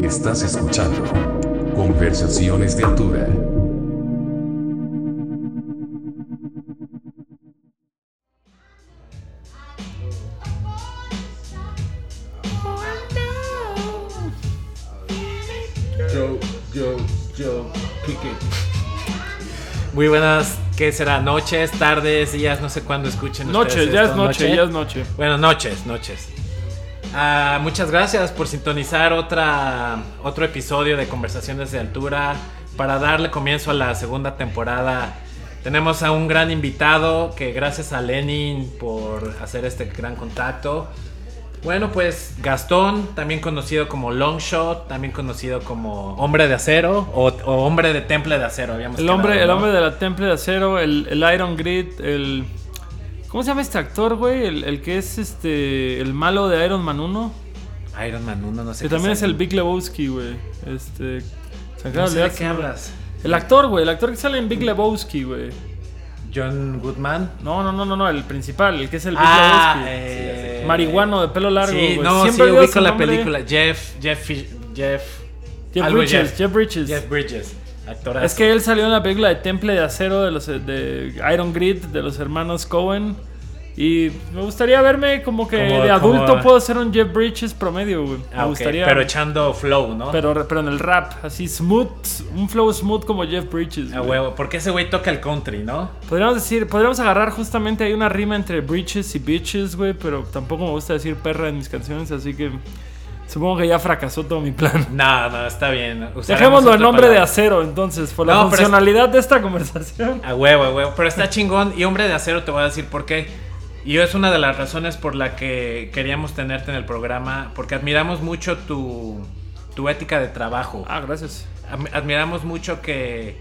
Estás escuchando Conversaciones de Altura. Joe, Joe, Joe, Pique. Muy buenas, ¿qué será? Noches, tardes, días, no sé cuándo escuchen Noche, ustedes ya es esto, noche, ya es noche. Bueno, noches, noches. Ah, muchas gracias por sintonizar otra, otro episodio de Conversaciones de Altura. Para darle comienzo a la segunda temporada, tenemos a un gran invitado que gracias a Lenin por hacer este gran contacto. Bueno, pues Gastón, también conocido como Longshot, también conocido como Hombre de Acero o, o Hombre de Temple de Acero. Habíamos El hombre, el hombre de la Temple de Acero, el, el Iron Grid, el... ¿Cómo se llama este actor, güey? El, el que es este... El malo de Iron Man 1. Iron Man 1, no sé. Que también es el Big Lebowski, güey. Este... No de sé de olvidar qué hablas. El actor, güey. El actor que sale en Big Lebowski, güey. John Goodman. No, no, no, no, no. El principal, el que es el Big Ah, Lebowski. eh, Marihuano de pelo largo, Sí, güey. no, Siempre sí, ubico la película. Jeff, Jeff, Jeff, Jeff Bridges, Jeff, Bridges. Jeff Bridges, actorazo. Es que él salió en la película de Temple de Acero de los de Iron Grid de los hermanos Cohen. Y me gustaría verme como que Como- de adulto como- puedo ser un Jeff Bridges promedio, güey. Ah, me ok, gustaría. Pero echando flow, ¿no? pero, pero en el rap, así smooth, un flow smooth como Jeff Bridges. A güey. huevo, porque ese güey toca el country, ¿no? Podríamos decir, podríamos agarrar justamente hay una rima entre Bridges y Bitches, güey, pero tampoco me gusta decir perra en mis canciones, así que supongo que ya fracasó todo mi plan. No, no, está bien. Dejémoslo en otra nombre de acero, entonces, por la No, es- funcionalidad de esta conversación. A huevo, a huevo. Pero está chingón. Y hombre de acero te voy a decir por qué. Y es una de las razones por la que queríamos tenerte en el programa. Porque admiramos mucho tu, tu ética de trabajo. Ah, gracias. Am- Admiramos mucho que,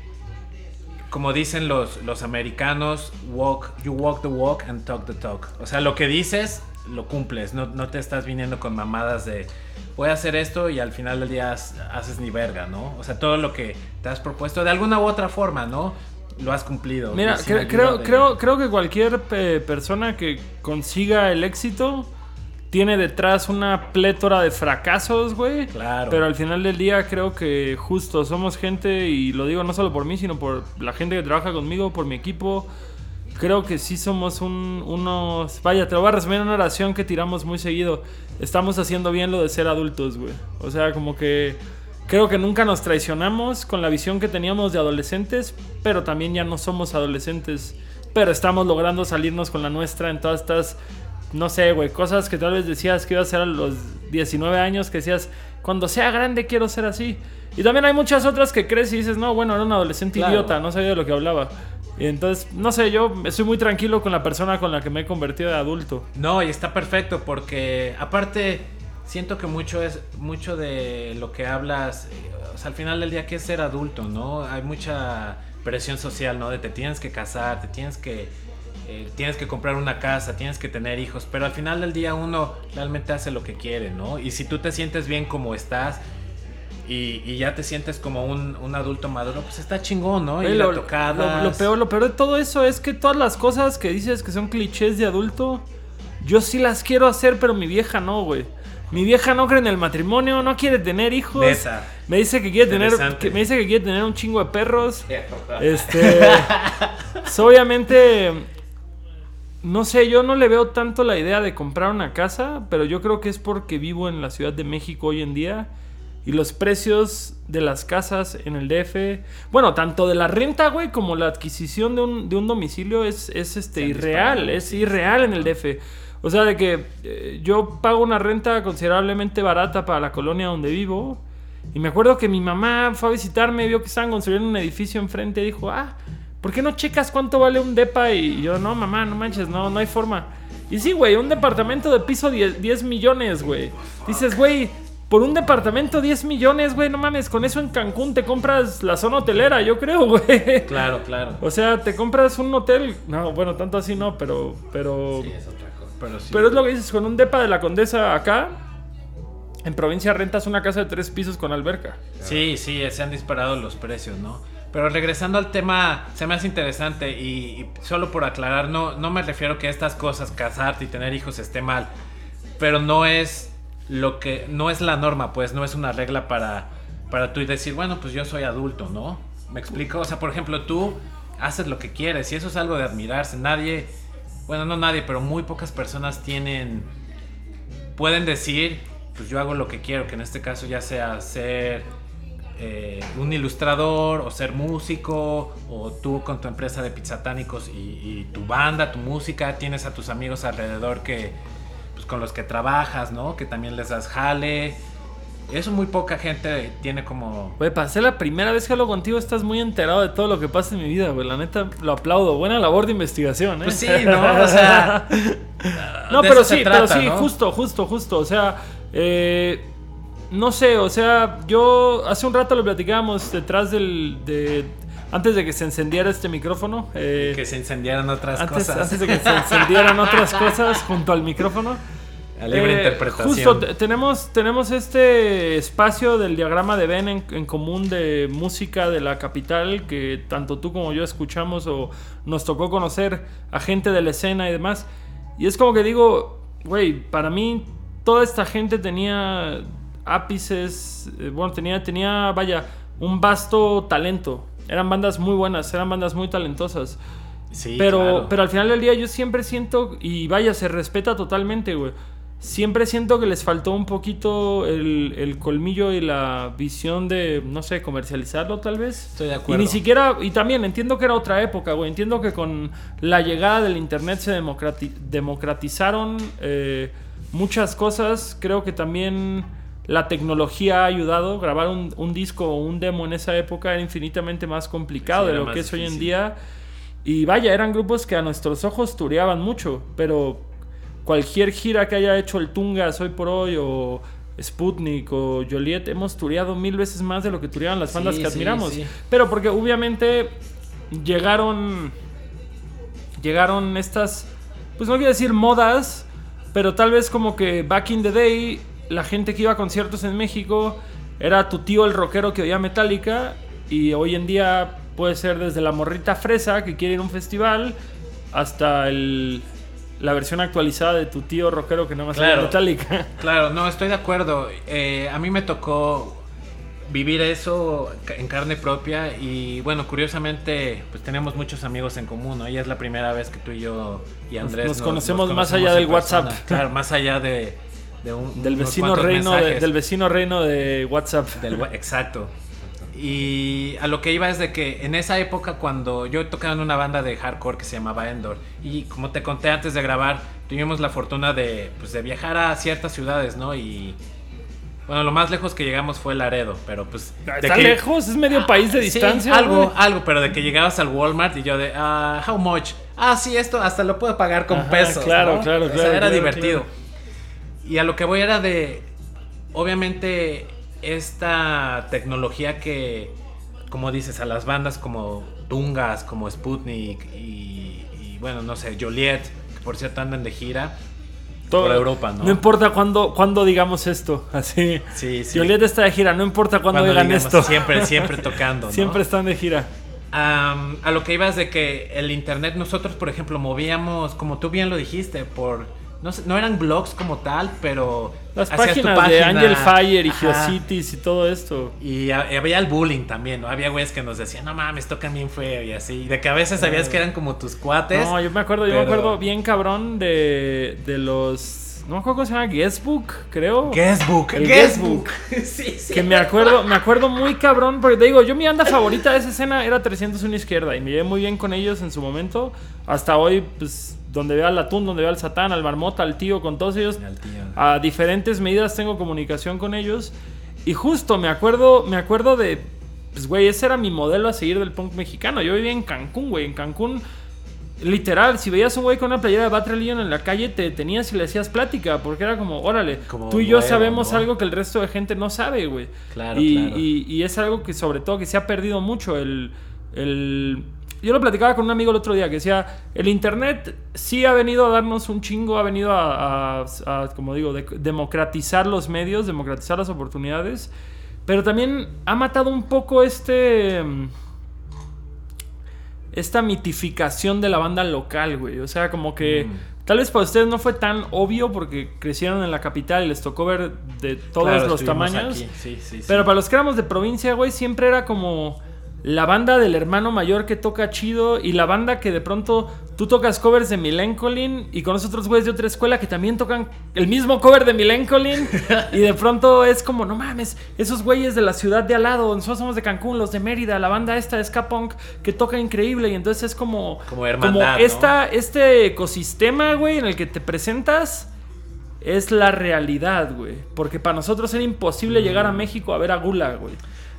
como dicen los, los americanos, walk, you walk the walk and talk the talk. O sea, lo que dices, lo cumples. No, no te estás viniendo con mamadas de voy a hacer esto y al final del día haces ni verga, ¿no? O sea, todo lo que te has propuesto de alguna u otra forma, ¿no? Lo has cumplido. Mira, cre- creo, de- creo, creo que cualquier pe- persona que consiga el éxito tiene detrás una plétora de fracasos, güey. Claro. Pero al final del día creo que justo somos gente, y lo digo no solo por mí, sino por la gente que trabaja conmigo, por mi equipo. Creo que sí somos un, unos... Vaya, te lo voy a resumir en una oración que tiramos muy seguido. Estamos haciendo bien lo de ser adultos, güey. O sea, como que... Creo que nunca nos traicionamos con la visión que teníamos de adolescentes, pero también ya no somos adolescentes. Pero estamos logrando salirnos con la nuestra en todas estas, no sé, güey, cosas que tal vez decías que iba a ser a los 19 años, que decías, cuando sea grande quiero ser así. Y también hay muchas otras que crees y dices, no, bueno, era un adolescente Claro. idiota, no sabía de lo que hablaba. Y entonces, no sé, yo estoy muy tranquilo con la persona con la que me he convertido de adulto. No, y está perfecto porque aparte siento que mucho es mucho de lo que hablas, eh, al final del día que es ser adulto, ¿no? Hay mucha presión social, ¿no? De te tienes que casar, te tienes que eh, tienes que comprar una casa, tienes que tener hijos, pero al final del día uno realmente hace lo que quiere, ¿no? Y si tú te sientes bien como estás y, y ya te sientes como un, un adulto maduro, pues está chingón, ¿no? Y Oye, la lo, tocada. lo- lo peor, lo peor de todo eso es que todas las cosas que dices que son clichés de adulto, yo sí las quiero hacer, pero mi vieja no, güey. Mi vieja no cree en el matrimonio, no quiere tener hijos. Neta. Me dice que quiere tener, que- me dice que quiere tener un chingo de perros. Este, obviamente, no sé, yo no le veo tanto la idea de comprar una casa, pero yo creo que es porque vivo en la Ciudad de México hoy en día y los precios de las casas en el DF, bueno, tanto de la renta, güey, como la adquisición de un, de un domicilio es, es este, irreal, es irreal en el DF. O sea, de que eh, yo pago una renta considerablemente barata para la colonia donde vivo. Y me acuerdo que mi mamá fue a visitarme, vio que estaban construyendo un edificio enfrente y dijo, ah, ¿por qué no checas cuánto vale un depa? Y yo, no, mamá, no manches, no, no hay forma. Y sí, güey, un departamento de piso 10, 10 millones, güey. Dices, güey, por un departamento 10 millones, güey, no mames, con eso en Cancún te compras la zona hotelera, yo creo, güey. Claro, claro. O sea, te compras un hotel. No, bueno, tanto así no, pero. Pero, Pero sí. pero es lo que dices, con un depa de la condesa acá. En provincia rentas una casa de tres pisos con alberca. Sí, sí, se han disparado los precios, ¿no? Pero regresando al tema, se me hace interesante y, y solo por aclarar, no, no me refiero que estas cosas, casarte y tener hijos esté mal, pero no es lo que no es la norma, pues no es una regla para, para tú y decir, bueno, pues yo soy adulto, ¿no? ¿Me explico? O sea, por ejemplo, tú haces lo que quieres y eso es algo de admirarse. Nadie, bueno, no nadie, pero muy pocas personas tienen, pueden decir, pues yo hago lo que quiero, que en este caso ya sea ser eh, un ilustrador o ser músico o tú con tu empresa de pizzatánicos y, tu banda, tu música, tienes a tus amigos alrededor que con los que trabajas, ¿no? Que también les das jale. Eso muy poca gente tiene como... Güey, para ser la primera vez que hablo contigo, estás muy enterado de todo lo que pasa en mi vida, güey. La neta, lo aplaudo. Buena labor de investigación, ¿eh? Pues sí, ¿no? O sea... no, pero sí, trata, pero sí, ¿no? justo, justo, justo. O sea, eh, no sé, o sea, yo hace un rato lo platicábamos detrás del... De, antes de que se encendiera este micrófono. eh, Que se incendiaran otras antes, cosas. antes de que se encendieran otras cosas junto al micrófono. Libre Eh, interpretación. Justo, te- tenemos, tenemos este espacio del diagrama de Venn en, en común de música de la capital que tanto tú como yo escuchamos o nos tocó conocer a gente de la escena y demás. Y es como que digo, güey, para mí toda esta gente tenía ápices, eh, bueno, tenía, tenía, vaya, un vasto talento. Eran bandas muy buenas, eran bandas muy talentosas. Sí, Pero, claro. pero al final del día yo siempre siento, y vaya, se respeta totalmente, güey. Siempre siento que les faltó un poquito el, el colmillo y la visión de, no sé, comercializarlo tal vez. Estoy de Y acuerdo. ni siquiera, y también entiendo que era otra época, güey. Entiendo que con la llegada del internet se democrati- democratizaron eh, muchas cosas. Creo que también la tecnología ha ayudado. Grabar un, un disco o un demo en esa época era infinitamente más complicado Sí, de lo que es hoy en día. Y vaya, eran grupos que a nuestros ojos tureaban mucho, pero cualquier gira que haya hecho el Tungas hoy por hoy o Sputnik o Joliet, hemos tureado mil veces más de lo que tureaban las bandas Sí, que sí, admiramos. sí. Pero porque obviamente llegaron llegaron estas pues no quiero decir modas, pero tal vez como que back in the day la gente que iba a conciertos en México era tu tío el rockero que oía Metallica y hoy en día puede ser desde la morrita fresa que quiere ir a un festival hasta el la versión actualizada de tu tío rockero que nada más Claro. Metallica. Claro, no, estoy de acuerdo. Eh, a mí me tocó vivir eso en carne propia y bueno, curiosamente, pues tenemos muchos amigos en común, ¿no? Y es la primera vez que tú y yo y Andrés nos conocemos más allá del persona. WhatsApp. Claro, más allá de, de un, Del vecino reino de, del vecino reino de WhatsApp. Del exacto. Y a lo que iba es de que en esa época cuando yo tocaba en una banda de hardcore que se llamaba Endor y como te conté antes de grabar, tuvimos la fortuna de, pues, de viajar a ciertas ciudades, ¿no? Y bueno, lo más lejos que llegamos fue Laredo, pero pues... de Está que- lejos, es medio país de Sí, distancia. algo, algo, pero de que llegabas al Walmart y yo de, ah, how much? Ah, sí, esto hasta lo puedo pagar con Ajá, pesos. claro, ¿no? claro, O sea, claro, era claro, divertido. claro. Y a lo que voy era de, obviamente, esta tecnología que, como dices, a las bandas como Tungas, como Sputnik y, y, bueno, no sé, Joliet, que por cierto andan de gira Todo- por Europa, ¿no? No importa cuándo, cuándo digamos esto, así. Sí, sí. Joliet está de gira, no importa cuándo Cuando digan digamos, esto. Siempre, siempre tocando, ¿no? Siempre están de gira. Am, a lo que ibas de que el internet, nosotros, por ejemplo, movíamos, como tú bien lo dijiste, por. No, sé, no eran blogs como tal, pero. Las hacías tu páginas de página. Angel Fire y Ajá. Geocities y todo esto. Y ha- había el bullying también, ¿no? Había güeyes que nos decían, no mames, tocan bien feo y así. Y de que a veces sabías que eran como tus cuates. No, yo me acuerdo, yo me acuerdo bien cabrón de, de los. No me acuerdo cómo se llama, Guestbook, creo. Guestbook, El Guestbook. sí, sí. Que me acuerdo, me acuerdo muy cabrón, porque te digo, yo mi banda favorita de esa escena era 301 Izquierda y me llevé muy bien con ellos en su momento. Hasta hoy, pues, donde veo al Atún, donde veo al Satán, al Marmota, al Tío, con todos ellos, Al tío. a diferentes medidas tengo comunicación con ellos. Y justo me acuerdo, me acuerdo de, pues, güey, ese era mi modelo a seguir del punk mexicano. Yo vivía en Cancún, güey, en Cancún. Literal, si veías un güey con una playera de Bad Religion en la calle, te detenías y le hacías plática, porque era como, órale, Como tú y yo sabemos algo que el resto de gente no sabe, güey. Claro, y, claro. Y, y es algo que sobre todo que se ha perdido mucho. El, el- Yo lo platicaba con un amigo el otro día que decía, el Internet sí ha venido a darnos un chingo, ha venido a, a- a, como digo, de- democratizar los medios, democratizar las oportunidades, pero también ha matado un poco este... mm, Esta mitificación de la banda local, güey. O sea, como que Mm. Tal vez para ustedes no fue tan obvio porque crecieron en la capital y les tocó ver de todos Claro, los tamaños. sí, sí. Pero para los que éramos de provincia, güey, siempre era como la banda del hermano mayor que toca chido y la banda que de pronto tú tocas covers de Milencolin y conoces otros güeyes de otra escuela que también tocan el mismo cover de Milencolin y de pronto es como, no mames, esos güeyes de la ciudad de al lado, nosotros somos de Cancún, los de Mérida, la banda esta de ska punk que toca increíble y entonces es como Como hermandad, ¿no? esta, este ecosistema, güey, en el que te presentas es la realidad, güey. Porque para nosotros era imposible llegar a México a ver a Gula, güey.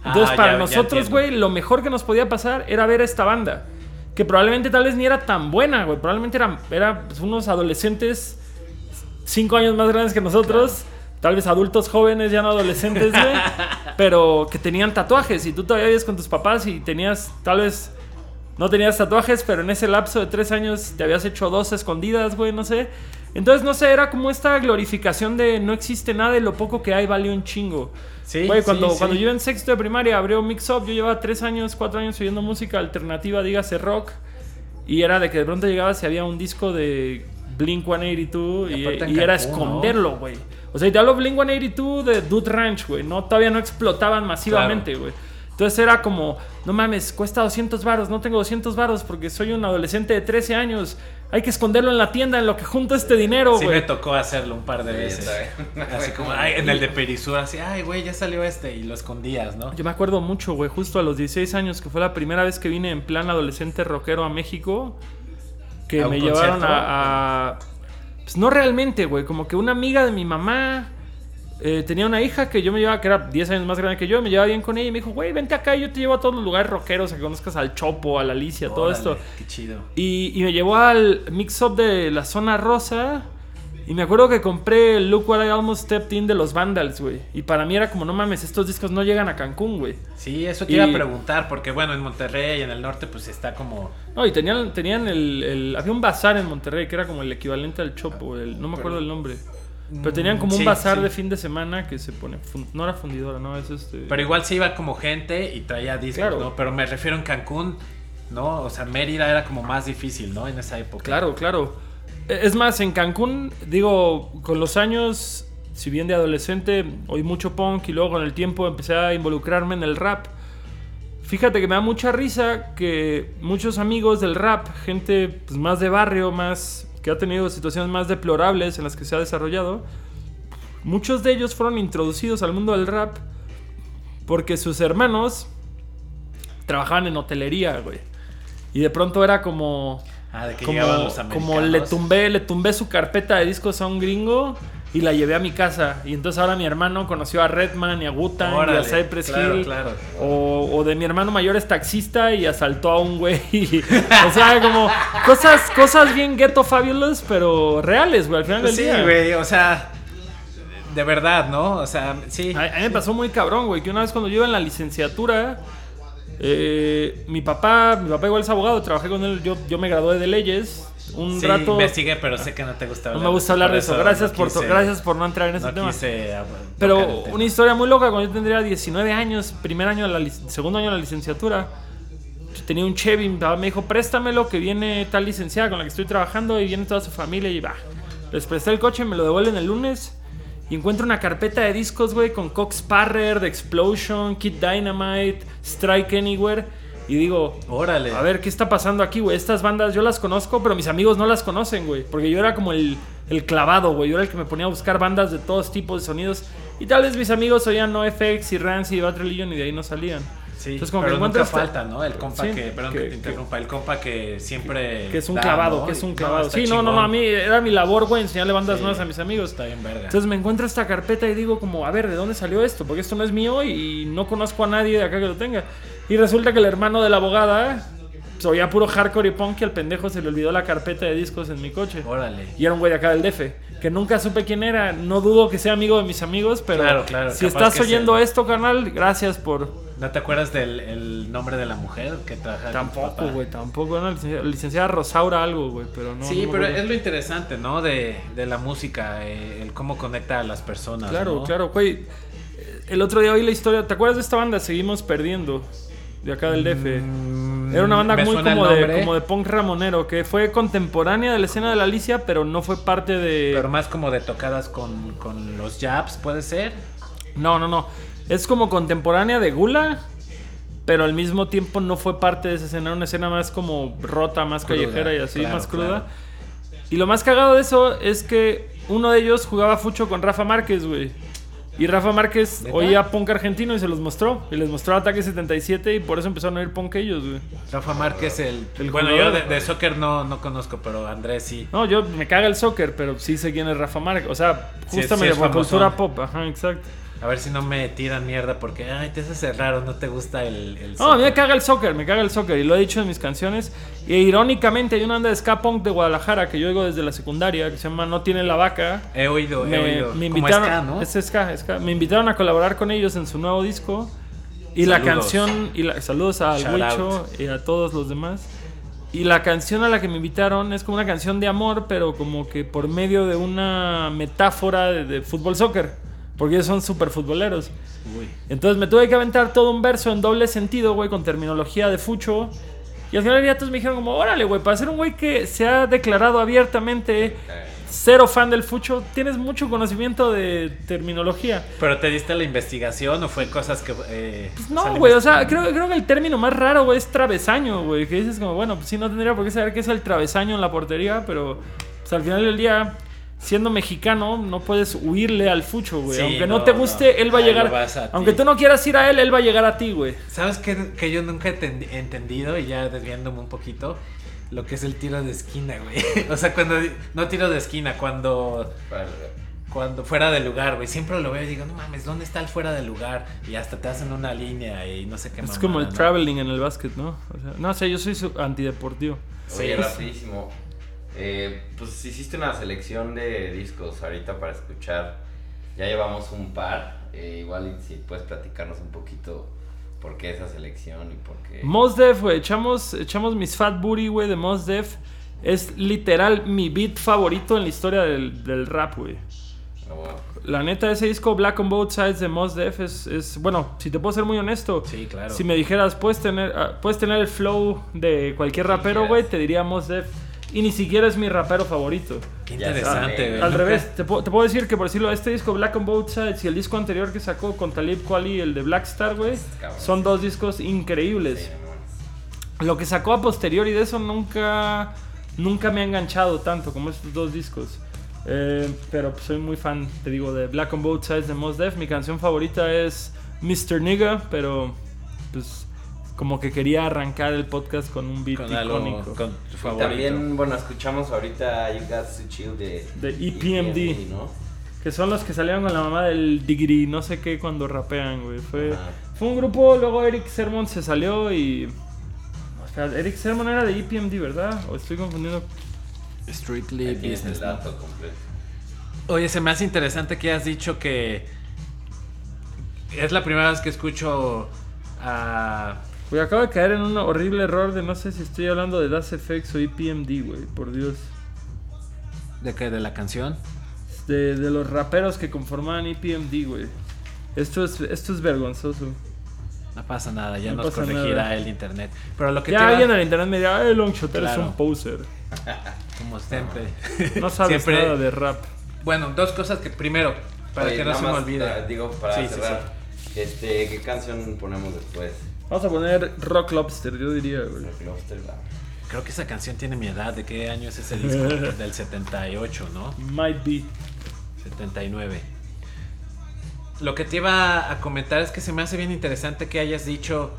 Entonces. Ah, para ya- nosotros, güey, lo mejor que nos podía pasar era ver a esta banda. Que probablemente tal vez ni era tan buena, güey. Probablemente eran era, pues, unos adolescentes cinco años más grandes que nosotros. Tal vez adultos jóvenes, ya no adolescentes, güey. pero que tenían tatuajes. Y tú todavía vives con tus papás y tenías, tal vez, no tenías tatuajes, pero en ese lapso de tres años te habías hecho dos escondidas, güey, no sé. Entonces, no sé, era como esta glorificación de no existe nada y lo poco que hay vale un chingo. Sí, Güey, sí, cuando, sí. cuando yo en sexto de primaria abrió Mix Up, yo llevaba tres años, cuatro años oyendo música alternativa, dígase rock. Y era de que de pronto llegabas y había un disco de Blink 182 y, Y y era esconderlo, güey. O sea, y te hablo Blink 182 de Dude Ranch, güey. No, todavía no explotaban masivamente, güey. Entonces era como, no mames, cuesta 200 varos, no tengo 200 varos porque soy un adolescente de 13 años. Hay que esconderlo en la tienda en lo que junto este dinero, Sí me tocó hacerlo un par de veces. Así como, ay, en el de Perisur, así, ay, güey, ya salió este. Y lo escondías, ¿no? Yo me acuerdo mucho, güey, justo a los 16 años, que fue la primera vez que vine en plan adolescente rockero a México, que ¿A un me llevaron a, a- Pues no realmente, güey, como que una amiga de mi mamá eh, tenía una hija que yo me llevaba, que era 10 años más grande que yo, me llevaba bien con ella y me dijo, güey, vente acá, yo te llevo a todos los lugares rockeros, a que conozcas al Chopo, a la Alicia, todo Órale, esto. Qué chido. Y, y me llevó al mix-up de la zona rosa. Y me acuerdo que compré el Look What I Almost Stepped In de los Vandals, güey. Y para mí era como, no mames, estos discos no llegan a Cancún, güey. Sí, eso te Y- iba a preguntar, porque bueno, en Monterrey, en el norte, pues está como. No, y tenían, tenían el, el- Había un bazar en Monterrey que era como el equivalente al Chopo, el, no me acuerdo el nombre. Pero tenían como un Sí, bazar sí. de fin de semana que se pone. no era fundidora, no, es este. Pero igual se iba como gente y traía discos, Claro. ¿no? Pero me refiero en Cancún, ¿no? O sea, Mérida era como más difícil, ¿no? En esa época. Claro, claro. E- Es más, en Cancún, digo, con los años, si bien de adolescente, oí mucho punk y luego con el tiempo empecé a involucrarme en el rap. Fíjate que me da mucha risa que muchos amigos del rap, gente pues, más de barrio, más que ha tenido situaciones más deplorables en las que se ha desarrollado, muchos de ellos fueron introducidos al mundo del rap porque sus hermanos trabajaban en hotelería, güey. Y de pronto era como Ah, de que como, los como le tumbé, le tumbé su carpeta de discos a un gringo y la llevé a mi casa. Y entonces ahora mi hermano conoció a Redman y a Gutan y a Cypress claro, Hill. claro. O, o de mi hermano mayor es taxista y asaltó a un güey. o sea, como cosas, cosas bien ghetto fabulous, pero reales, güey, al final Pues del sí, día. güey, o sea, de verdad, ¿no? O sea, sí. A, a mí me pasó muy cabrón, güey, que una vez cuando yo iba en la licenciatura, eh, mi papá, mi papá igual es abogado, trabajé con él, yo, yo me gradué de leyes un sí, rato. investigué, pero sé que no te gusta No hablar me gusta hablar de eso. Gracias, no por, quise- gracias por no entrar en ese no tema. quise ab- Pero tema. una historia muy loca, cuando yo tendría 19 años, primer año de la segundo año de la licenciatura, yo tenía un Chevy, mi papá me dijo, préstamelo que viene tal licenciada con la que estoy trabajando y viene toda su familia y va. Les presté el coche, me lo devuelven el lunes y encuentro una carpeta de discos, güey, con Cox Parrer, The Explosion, Kid Dynamite, Strike Anywhere. Y digo, Órale. a ver, ¿qué está pasando aquí, güey? Estas bandas yo las conozco, pero mis amigos no las conocen, güey. Porque yo era como el, el clavado, güey. Yo era el que me ponía a buscar bandas de todos tipos de sonidos. Y tal vez mis amigos oían NoFX y Rance y Bad Religion y de ahí no salían. Sí, Entonces, como pero que nunca falta, ¿no? El compa Sí, que, perdón que, que- te interrumpa, el compa que siempre Que es un da, clavado, ¿no? que es un clavado. está sí, no, no, no, chingón. a mí era mi labor, güey, enseñarle bandas Sí. nuevas a mis amigos. Está bien verga. Entonces me encuentro esta carpeta y digo como, a ver, ¿de dónde salió esto? Porque esto no es mío y no conozco a nadie de acá que lo tenga. Y resulta que el hermano de la abogada pues, oía puro hardcore y punk y al pendejo se le olvidó la carpeta de discos en mi coche. Órale. Y era un güey de acá del DF, que nunca supe quién era. No dudo que sea amigo de mis amigos, pero Claro, claro, si estás oyendo sea. esto, carnal, gracias por... ¿No te acuerdas del el nombre de la mujer que trabaja Tampoco, güey, tampoco. Una licenciada, licenciada Rosaura algo, güey, pero no... sí, no pero es lo interesante, ¿no? De, de la música, eh, el cómo conecta a las personas. Claro, ¿no? claro, güey. El otro día oí la historia. ¿Te acuerdas de esta banda? Seguimos perdiendo. De acá del DF. Mm, Era una banda muy como de, como de punk ramonero, que fue contemporánea de la escena de la Alicia, pero no fue parte de... Pero más como de tocadas con, con los jabs, ¿puede ser? No, no, no. Es como contemporánea de Gula, pero al mismo tiempo no fue parte de esa escena. Era una escena más como rota, más Cruda, callejera y así, claro, más cruda. claro. Y lo más cagado de eso es que uno de ellos jugaba fucho con Rafa Márquez, güey. Y Rafa Márquez ¿Neta? oía punk argentino y se los mostró. Y les mostró Ataque 77 y por eso empezaron a oír punk ellos, güey. Rafa Márquez, el... El bueno, jugador. yo de, de soccer no, no conozco, pero Andrés sí. No, yo me caga el soccer, pero sí sé quién es Rafa Márquez. O sea, Sí, justo sí es por cultura pop. Ajá, exacto. A ver si no me tiran mierda porque, ay, te haces raro, no te gusta el, el No, a mí me soccer. caga el soccer, me caga el soccer y lo he dicho en mis canciones. Y irónicamente hay una banda de ska punk de Guadalajara que yo oigo desde la secundaria que se llama No tiene la vaca. He oído, he oído. me Como invitaron, ska, ¿no? es ska, ska. Me invitaron a colaborar con ellos en su nuevo disco. Y la Saludos. canción, y la, saludos a Shout Huicho out. y a todos los demás. Y la canción a la que me invitaron es como una canción de amor, pero como que por medio de una metáfora de, de fútbol soccer. Porque ellos son súper futboleros. Uy. Entonces me tuve que aventar todo un verso en doble sentido, güey, con terminología de fucho. Y al final del día todos me dijeron como, órale, güey, para ser un güey que se ha declarado abiertamente cero fan del fucho, tienes mucho conocimiento de terminología. ¿Pero te diste la investigación o fue cosas que... eh, Pues no, güey, o sea, creo, creo que el término más raro, güey, es travesaño, güey. Que dices como, bueno, pues sí, no tendría por qué saber qué es el travesaño en la portería, pero pues, al final del día, siendo mexicano, no puedes huirle al fucho, güey. Sí, aunque no, no, te guste, no. él va a llegar. a ti. Aunque tú no quieras ir a él, él va a llegar a ti, güey. ¿Sabes qué? Que yo nunca he ten- entendido, y ya desviándome un poquito, lo que es el tiro de esquina, güey. O sea, cuando... No tiro de esquina, cuando... Cuando fuera de lugar, güey. Siempre lo veo y digo, no mames, ¿dónde está el fuera de lugar? Y hasta te hacen una línea y no sé qué Es mamada, como el ¿no? traveling en el básquet, ¿no? O sea, no sé, yo soy su- antideportivo. Oye, Sí. rapidísimo. Eh, pues hiciste una selección de discos ahorita para escuchar. Ya llevamos un par. Eh, igual si puedes platicarnos un poquito por qué esa selección y por qué... Mos Def, güey, echamos, echamos mis Fat Booty, güey, de Mos Def. Es literal mi beat favorito en la historia del, del rap, güey. Ah, bueno. La neta, ese disco Black on Both Sides de Mos Def es, es- bueno, si te puedo ser muy honesto. Sí, claro. Si me dijeras, puedes tener, ah, puedes tener el flow de cualquier rapero, güey, te diría Mos Def. Y ni siquiera es mi rapero favorito. Qué interesante, güey. Al revés, te, puedo- te puedo decir que por decirlo, este disco Black on Both Sides y el disco anterior que sacó con Talib Kweli, el de Black Star, güey, Cabrón. son dos discos increíbles. Sí, no mames. Lo que sacó a posteriori de eso nunca, nunca me ha enganchado tanto como estos dos discos. Eh, pero pues, soy muy fan, te digo, de Black on Both Sides de Mos Def. Mi canción favorita es Mr. Nigga, pero pues como que quería arrancar el podcast con un beat Con algo, icónico. con Y también, bueno, escuchamos ahorita You Got to Chill de... De E EPMD. ¿no? Que son los que salieron con la mamá del Digiri, no sé qué, cuando rapean, güey. Fue, Ajá. fue un grupo, luego Eric Sermon se salió y... O sea, Eric Sermon era de EPMD, ¿verdad? O estoy confundiendo Strictly el business. ¿no? dato completo. Oye, se me hace interesante que has dicho que es la primera vez que escucho a... Güey, acabo de caer en un horrible error de no sé si estoy hablando de Das FX o EPMD, güey, por Dios. ¿De qué? ¿De la canción? De, de los raperos que conformaban EPMD, güey. Esto es, esto es vergonzoso. No pasa nada, ya No nos pasa corregirá nada. el internet. Pero lo que Ya te alguien en el internet me dirá, ay, Longshot, eres Claro. un poser. como siempre. No sabes Siempre- nada de rap. Bueno, dos cosas que primero, para Oye, que no se me olvide. ah, Digo, para Sí, sí, cerrar, Este, ¿qué canción ponemos después? Vamos a poner Rock Lobster, yo diría, güey. Rock Lobster, va. Creo que esa canción tiene mi edad. ¿De qué año es ese disco? Del 78, ¿no? Might be. 79. Lo que te iba a comentar es que se me hace bien interesante que hayas dicho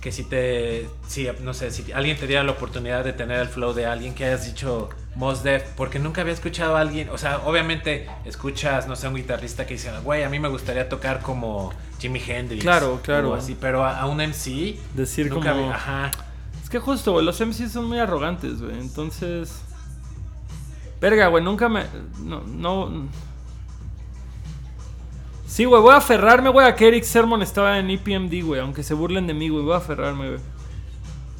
que si te, si, no sé, si alguien te diera la oportunidad de tener el flow de alguien que hayas dicho Mos Def, porque nunca había escuchado a alguien, o sea, obviamente escuchas, no sé, un guitarrista que dice, güey, a mí me gustaría tocar como Jimi Hendrix. Claro, claro. o así, pero a, a un MC, Decir nunca como... ajá. Es que justo, güey, los MCs son muy arrogantes, güey. Entonces... Verga, güey, nunca me... No, no... Sí, güey, voy a aferrarme, güey, a que Eric Sermon estaba en EPMD, güey. Aunque se burlen de mí, güey, voy a aferrarme, güey.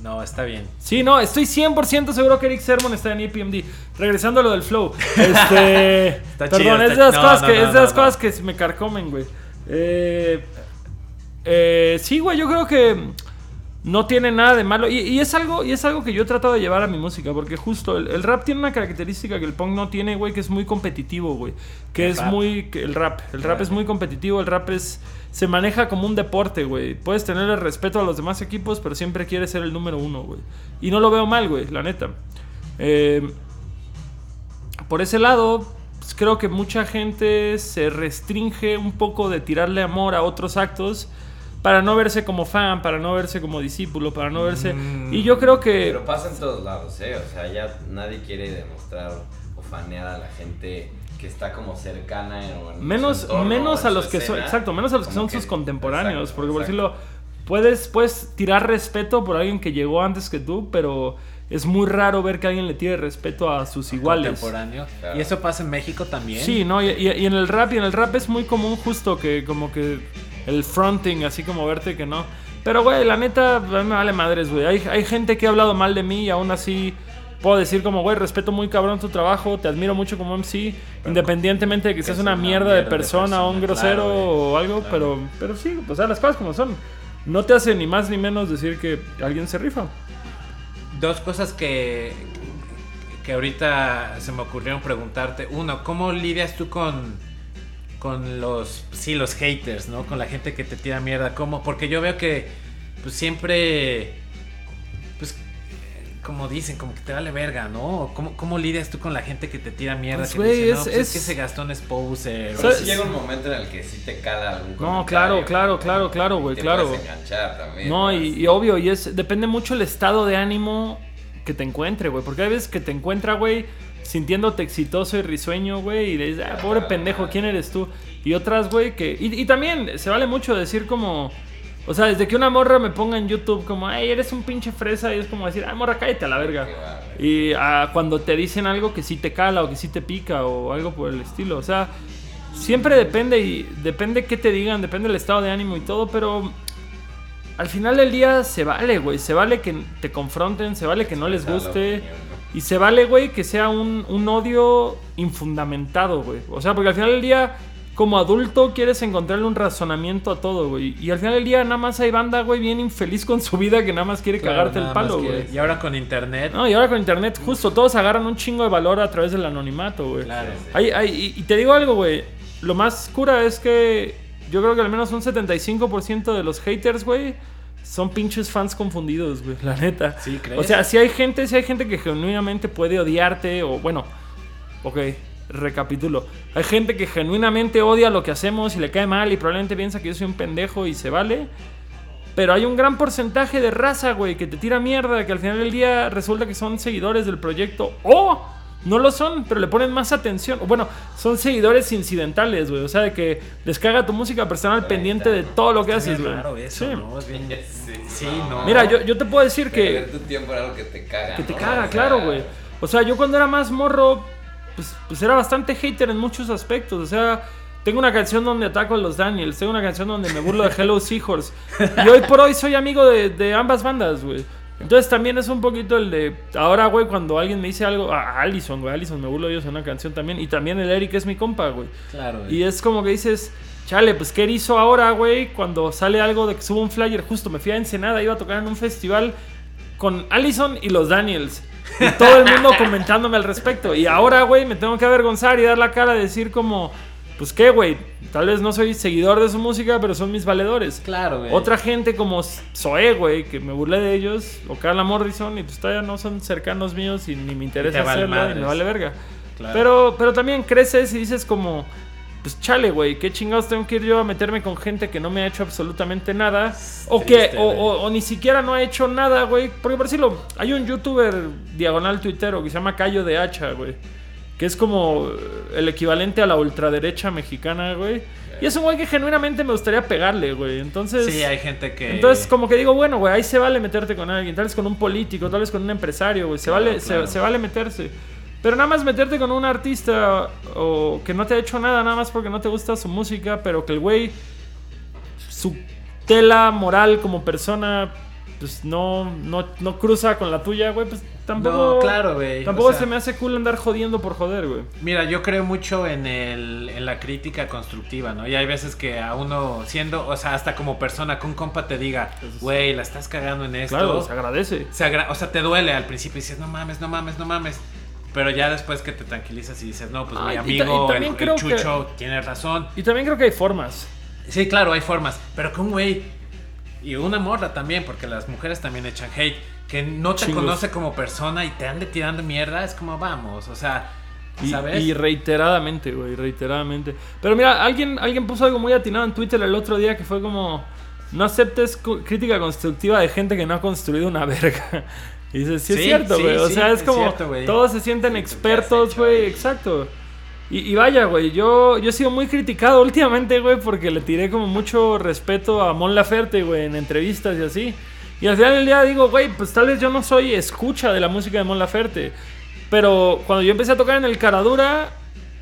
No, está bien. Sí, no, estoy 100% seguro que Eric Sermon está en EPMD. Regresando a lo del flow. Este. Está perdón, chido, es de las no, cosas no, que, no, es de las cosas que me carcomen, güey. Eh, eh, sí, güey, yo creo que. no tiene nada de malo. Y, y es algo, y es algo que yo he tratado de llevar a mi música. Porque justo el, el rap tiene una característica que el punk no tiene, güey, que es muy competitivo, güey. Que El es rap. muy. que el rap. El rap es muy competitivo. El rap es. Se maneja como un deporte, güey. Puedes tenerle respeto a los demás equipos, pero siempre quieres ser el número uno, güey. Y no lo veo mal, güey, la neta. Eh, por ese lado, creo que mucha gente se restringe un poco de tirarle amor a otros actos para no verse como fan, para no verse como discípulo, para no verse... Mm. Y yo creo que... Pero pasa en todos lados, ¿eh? O sea, ya nadie quiere demostrar o fanear a la gente que está como cercana o en Menos, entorno, menos en a los que son, exacto, menos a los que son sus contemporáneos, exacto, porque por exacto. decirlo, puedes, puedes tirar respeto por alguien que llegó antes que tú, pero es muy raro ver que alguien le tire respeto a sus iguales. Contemporáneo. Claro. Y eso pasa en México también. Sí, no, y, y- y en el rap, y en el rap es muy común justo que como que el fronting, así como verte que no. Pero, güey, la neta, a mí me vale madres, güey. Hay, hay gente que ha hablado mal de mí y aún así puedo decir como, güey, respeto muy cabrón tu trabajo, te admiro mucho como MC, independientemente de que seas es una una mierda de mierda de persona o un persona, grosero claro, o algo, claro. pero, pero sí, o sea, las cosas como son. No te hace ni más ni menos decir que alguien se rifa. Dos cosas que, que ahorita se me ocurrieron preguntarte. Uno, ¿cómo lidias tú con, con los, sí, los haters, ¿no? Con la gente que te tira mierda. ¿Cómo? Porque yo veo que pues siempre, como dicen, como que te vale verga, ¿no? ¿Cómo, cómo lidias tú con la gente que te tira mierda? Pues, que güey, dice, no, es- pues es, es- que ese Gastón es poser. o Pero sí llega un momento en el que sí te cala algún No, claro, claro, claro, claro, güey, claro. puedes enganchar también. No, ¿no? y, y obvio, y es depende mucho el estado de ánimo que te encuentre, güey. Porque hay veces que te encuentra, güey, sintiéndote exitoso y risueño, güey, y le dices, ah, pobre pendejo, ¿quién eres tú? Y otras, güey, que. Y, y también se vale mucho decir como. O sea, desde que una morra me ponga en YouTube como, ay, eres un pinche fresa, y es como decir, ay, morra, cállate a la verga. Y ah, cuando te dicen algo que sí te cala o que sí te pica o algo por el estilo. O sea, siempre depende y depende qué te digan, depende del estado de ánimo y todo, pero al final del día se vale, güey. Se vale que te confronten, se vale que no les guste. Y se vale, güey, que sea un, un odio infundamentado, güey. O sea, porque al final del día, como adulto, quieres encontrarle un razonamiento a todo, güey. Y al final del día, nada más hay banda, güey, bien infeliz con su vida que nada más quiere Claro, cagarte el palo, güey. Y ahora con internet. No, y ahora con internet, justo todos agarran un chingo de valor a través del anonimato, güey. Claro. Hay- hay- y, y te digo algo, güey. Lo más cura es que yo creo que al menos un 75% de los haters, güey, son pinches fans confundidos, güey, la neta. Sí, ¿crees? O sea, si hay gente, si hay gente que genuinamente puede odiarte o bueno, ok, recapitulo. Hay gente que genuinamente odia lo que hacemos y le cae mal y probablemente piensa que yo soy un pendejo y se vale. Pero hay un gran porcentaje de raza, güey, que te tira mierda, que al final del día resulta que son seguidores del proyecto. O no lo son, pero le ponen más atención. O Bueno, son seguidores incidentales, güey. O sea, de que les caga tu música personal pendiente está, de ¿no? todo lo que Es haces, güey. Sí. ¿no? Es bien... Sí, Sí, no. no. Mira, yo, yo te puedo decir que... tu tiempo era algo que te caga. Que te ¿no? caga, O sea, claro, güey. O sea, yo cuando era más morro, pues, pues era bastante hater en muchos aspectos. O sea, tengo una canción donde ataco a los Daniels, tengo una canción donde me burlo de Hello Seahorse. Y hoy por hoy soy amigo de, de ambas bandas, güey. Entonces también es un poquito el de. Ahora, güey, cuando alguien me dice algo. A Allison, güey. Allison, me burlo ellos en una canción también. Y también el Eric es mi compa, güey. Claro, güey. Y es como que dices, chale, pues qué hizo ahora, güey, cuando sale algo de que subo un flyer. Justo me fui a Ensenada, iba a tocar en un festival con Allison y los Daniels. Y todo el mundo comentándome al respecto. Y ahora, güey, me tengo que avergonzar y dar la cara de decir como, pues qué, güey, tal vez no soy seguidor de su música, pero son mis valedores. Claro, güey. Otra gente como Zoe, güey, que me burlé de ellos, o Carla Morrison, y pues todavía no son cercanos míos y ni me interesa te vale hacerlo y me vale verga. Claro. Pero, pero también creces y dices como, pues chale, güey, qué chingados tengo que ir yo a meterme con gente que no me ha hecho absolutamente nada. O triste, que, o, o- o ni siquiera no ha hecho nada, güey. Porque por decirlo, hay un youtuber diagonal tuitero que se llama Cayo de Hacha, güey. Que es como el equivalente a la ultraderecha mexicana, güey. Y es un güey que genuinamente me gustaría pegarle, güey. Entonces... Sí, hay gente que... Entonces, como que digo, bueno, güey, ahí se vale meterte con alguien, tal vez con un político, tal vez con un empresario, güey, se, Claro, vale, se- claro. Se, vale meterse. Pero nada más meterte con un artista o que no te ha hecho nada, nada más porque no te gusta su música, pero que el güey, su tela moral como persona pues no, no, no cruza con la tuya, güey, pues tampoco. No, claro, güey. Tampoco O sea- se me hace cool andar jodiendo por joder, güey. Mira, yo creo mucho en, el, en la crítica constructiva, ¿no? Y hay veces que a uno, siendo, o sea, hasta como persona, que un compa te diga, güey, la estás cagando en esto. Claro, se agradece. se agra- o sea, te duele al principio y dices, no mames, no mames, no mames. Pero ya después que te tranquilizas y dices, no, pues Ah, mi amigo, el, el que- Chucho, tiene razón. Y también creo que hay formas. Sí, claro, hay formas. Pero que un güey y una morra también, porque las mujeres también echan hate, que no te Chingos. conoce como persona y te ande tirando mierda, es como vamos, o sea, Y, ¿sabes? y reiteradamente, güey, reiteradamente. Pero mira, alguien, alguien puso algo muy atinado en Twitter el otro día que fue como, no aceptes crítica constructiva de gente que no ha construido una verga. Y dices, sí, es Sí, cierto, sí, güey. o sí, sea, es es como, cierto, todos se sienten Sí, ¿tú qué has expertos, güey, exacto. Y, y vaya, güey, yo, yo he sido muy criticado últimamente, güey, porque le tiré como mucho respeto a Mon Laferte, güey, en entrevistas y así. Y al final del día digo, güey, pues tal vez yo no soy escucha de la música de Mon Laferte. Pero cuando yo empecé a tocar en el Caradura,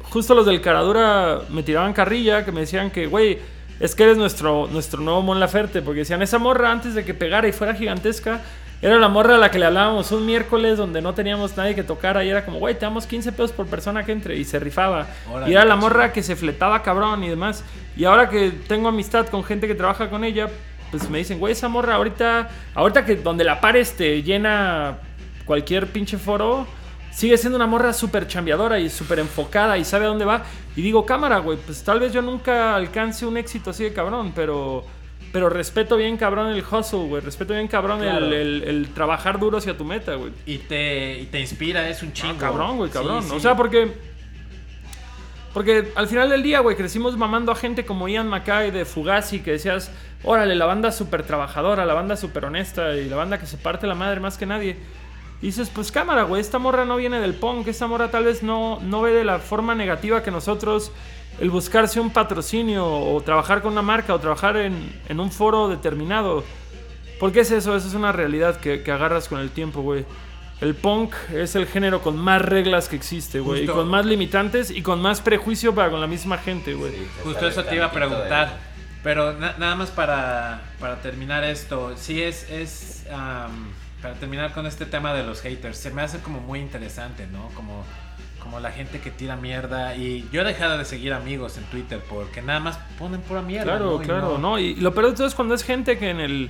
justo los del Caradura me tiraban carrilla, que me decían que, güey, es que eres nuestro, nuestro nuevo Mon Laferte. Porque decían, esa morra antes de que pegara y fuera gigantesca, era la morra a la que le hablábamos un miércoles donde no teníamos nadie que tocara. Y era como, güey, te damos 15 pesos por persona que entre. Y se rifaba. Órale, y era la qué morra que se fletaba cabrón y demás. Y ahora que tengo amistad con gente que trabaja con ella, pues me dicen, güey, esa morra ahorita, ahorita que donde la pares te llena cualquier pinche foro, sigue siendo una morra súper chambeadora y súper enfocada y sabe a dónde va. Y digo, cámara, güey, pues tal vez yo nunca alcance un éxito así de cabrón, pero, pero respeto bien cabrón el hustle, güey, respeto bien cabrón el- Claro. el, el trabajar duro hacia tu meta, güey. Y te, y te inspira, es un chingo. Ah, cabrón, güey, Sí, cabrón. sí. O sea, porque. Porque al final del día, güey, crecimos mamando a gente como Ian Mackay de Fugazi, que decías, órale, la banda súper trabajadora, la banda súper honesta y la banda que se parte la madre más que nadie. Y dices, pues cámara, güey, esta morra no viene del punk, esta morra tal vez no, no ve de la forma negativa que nosotros el buscarse un patrocinio o trabajar con una marca o trabajar en, en un foro determinado. ¿Por qué es eso? Eso es una realidad que, que agarras con el tiempo, güey. El punk es el género con más reglas que existe, güey. Y con más limitantes y con más prejuicio para con la misma gente, güey. Sí, Justo eso te iba a de- preguntar. Pero na- nada más para, para terminar esto, sí es, es am, para terminar con este tema de los haters, se me hace como muy interesante, ¿no? Como, como la gente que tira mierda y yo he dejado de seguir amigos en Twitter porque nada más ponen pura mierda. Claro, ¿no? Y claro, no. Y lo peor de todo es cuando es gente que en el,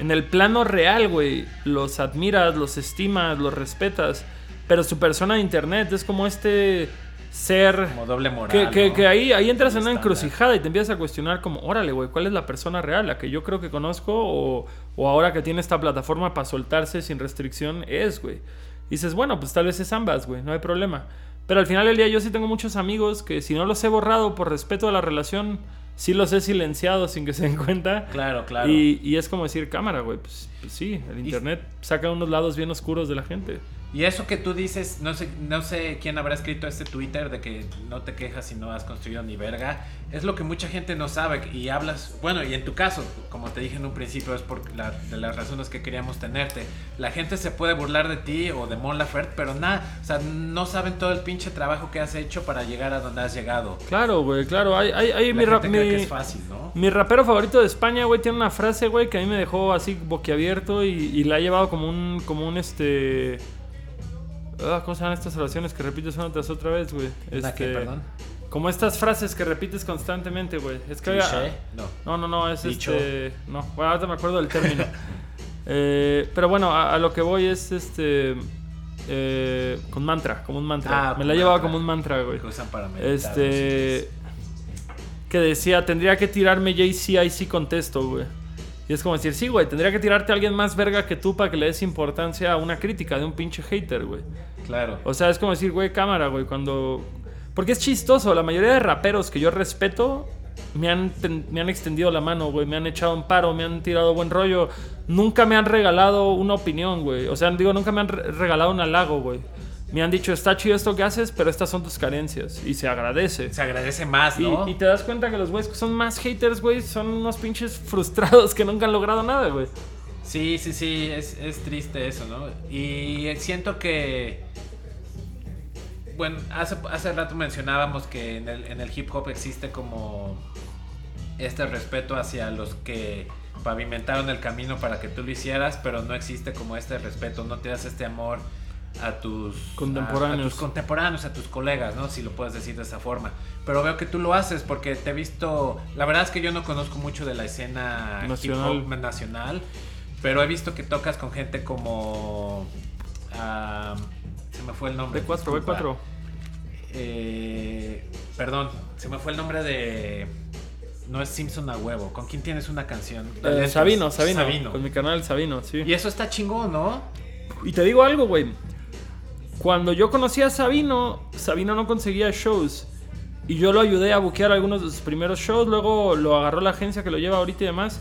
en el plano real, güey, los admiras, los estimas, los respetas. Pero su persona de internet es como este ser Como doble moral. Que, que- ¿no? que ahí, ahí entras en una encrucijada y te empiezas a cuestionar como, órale, güey, ¿cuál es la persona real? La que yo creo que conozco o, o ahora que tiene esta plataforma para soltarse sin restricción es, güey. Y dices, bueno, pues tal vez es ambas, güey, no hay problema. Pero al final del día yo sí tengo muchos amigos que si no los he borrado por respeto a la relación, sí los he silenciado sin que se den cuenta. Claro, claro. Y, y es como decir, cámara, güey, pues, pues sí, el internet saca unos lados bien oscuros de la gente. Y eso que tú dices, no sé, no sé quién habrá escrito este Twitter de que no te quejas si no has construido ni verga, es lo que mucha gente no sabe y hablas, bueno, y en tu caso, como te dije en un principio, es por la, de las razones que queríamos tenerte. La gente se puede burlar de ti o de Mon Laferte, pero nada, o sea, no saben todo el pinche trabajo que has hecho para llegar a donde has llegado. Claro, güey, claro. Hay, hay, hay mi, rap- mi- que es fácil, ¿no? Mi rapero favorito de España, güey, tiene una frase, güey, que a mí me dejó así boquiabierto y, y la ha llevado como un, como un, este... Ah, ¿Cómo se llaman estas oraciones que repites una tras otra vez, güey? ¿La qué, Este, perdón? Como estas frases que repites constantemente, güey. Es que... ¿Cliché? No. No, no, no, es Dicho. este... No, bueno, ahorita me acuerdo del término. Eh, pero bueno, a, a lo que voy es este... eh, con mantra, como un mantra. Ah, me la ha con llevado mantra. como un mantra, güey. Usan para meditar. Este. Que decía, tendría que tirarme JC, ahí sí contesto, güey. Y es como decir, sí, güey, tendría que tirarte a alguien más verga que tú para que le des importancia a una crítica de un pinche hater, güey. Claro. O sea, es como decir, güey, cámara, güey, cuando... Porque es chistoso, la mayoría de raperos que yo respeto me han, me han extendido la mano, güey, me han echado un paro, me han tirado buen rollo. Nunca me han regalado una opinión, güey. O sea, digo, nunca me han re- regalado un halago, güey. Me han dicho, está chido esto que haces, pero estas son tus carencias. Y se agradece. Se agradece más, Y, ¿no? y te das cuenta que los güeyes que son más haters, güey, son unos pinches frustrados que nunca han logrado nada, güey. Sí, sí, sí, es, es triste eso, ¿no? Y siento que... Bueno, hace, hace rato mencionábamos que en el, en el hip hop existe como este respeto hacia los que pavimentaron el camino para que tú lo hicieras, pero no existe como este respeto, no te das este amor a tus Contemporáneos. a, a tus contemporáneos, a tus colegas, ¿no? Si lo puedes decir de esa forma. Pero veo que tú lo haces porque te he visto, la verdad es que yo no conozco mucho de la escena Nacional. pero he visto que tocas con gente como ah, se me fue el nombre. B4, disculpa. B4. Eh, perdón, se me fue el nombre de. No es Simpson a huevo. ¿Con quién tienes una canción? Eh, Sabino, Sabino, Sabino. Con mi canal Sabino, sí. Y eso está chingón, ¿no? Y te digo algo, güey. Cuando yo conocí a Sabino, Sabino no conseguía shows. Y yo lo ayudé a buquear algunos de sus primeros shows. Luego lo agarró la agencia que lo lleva ahorita y demás.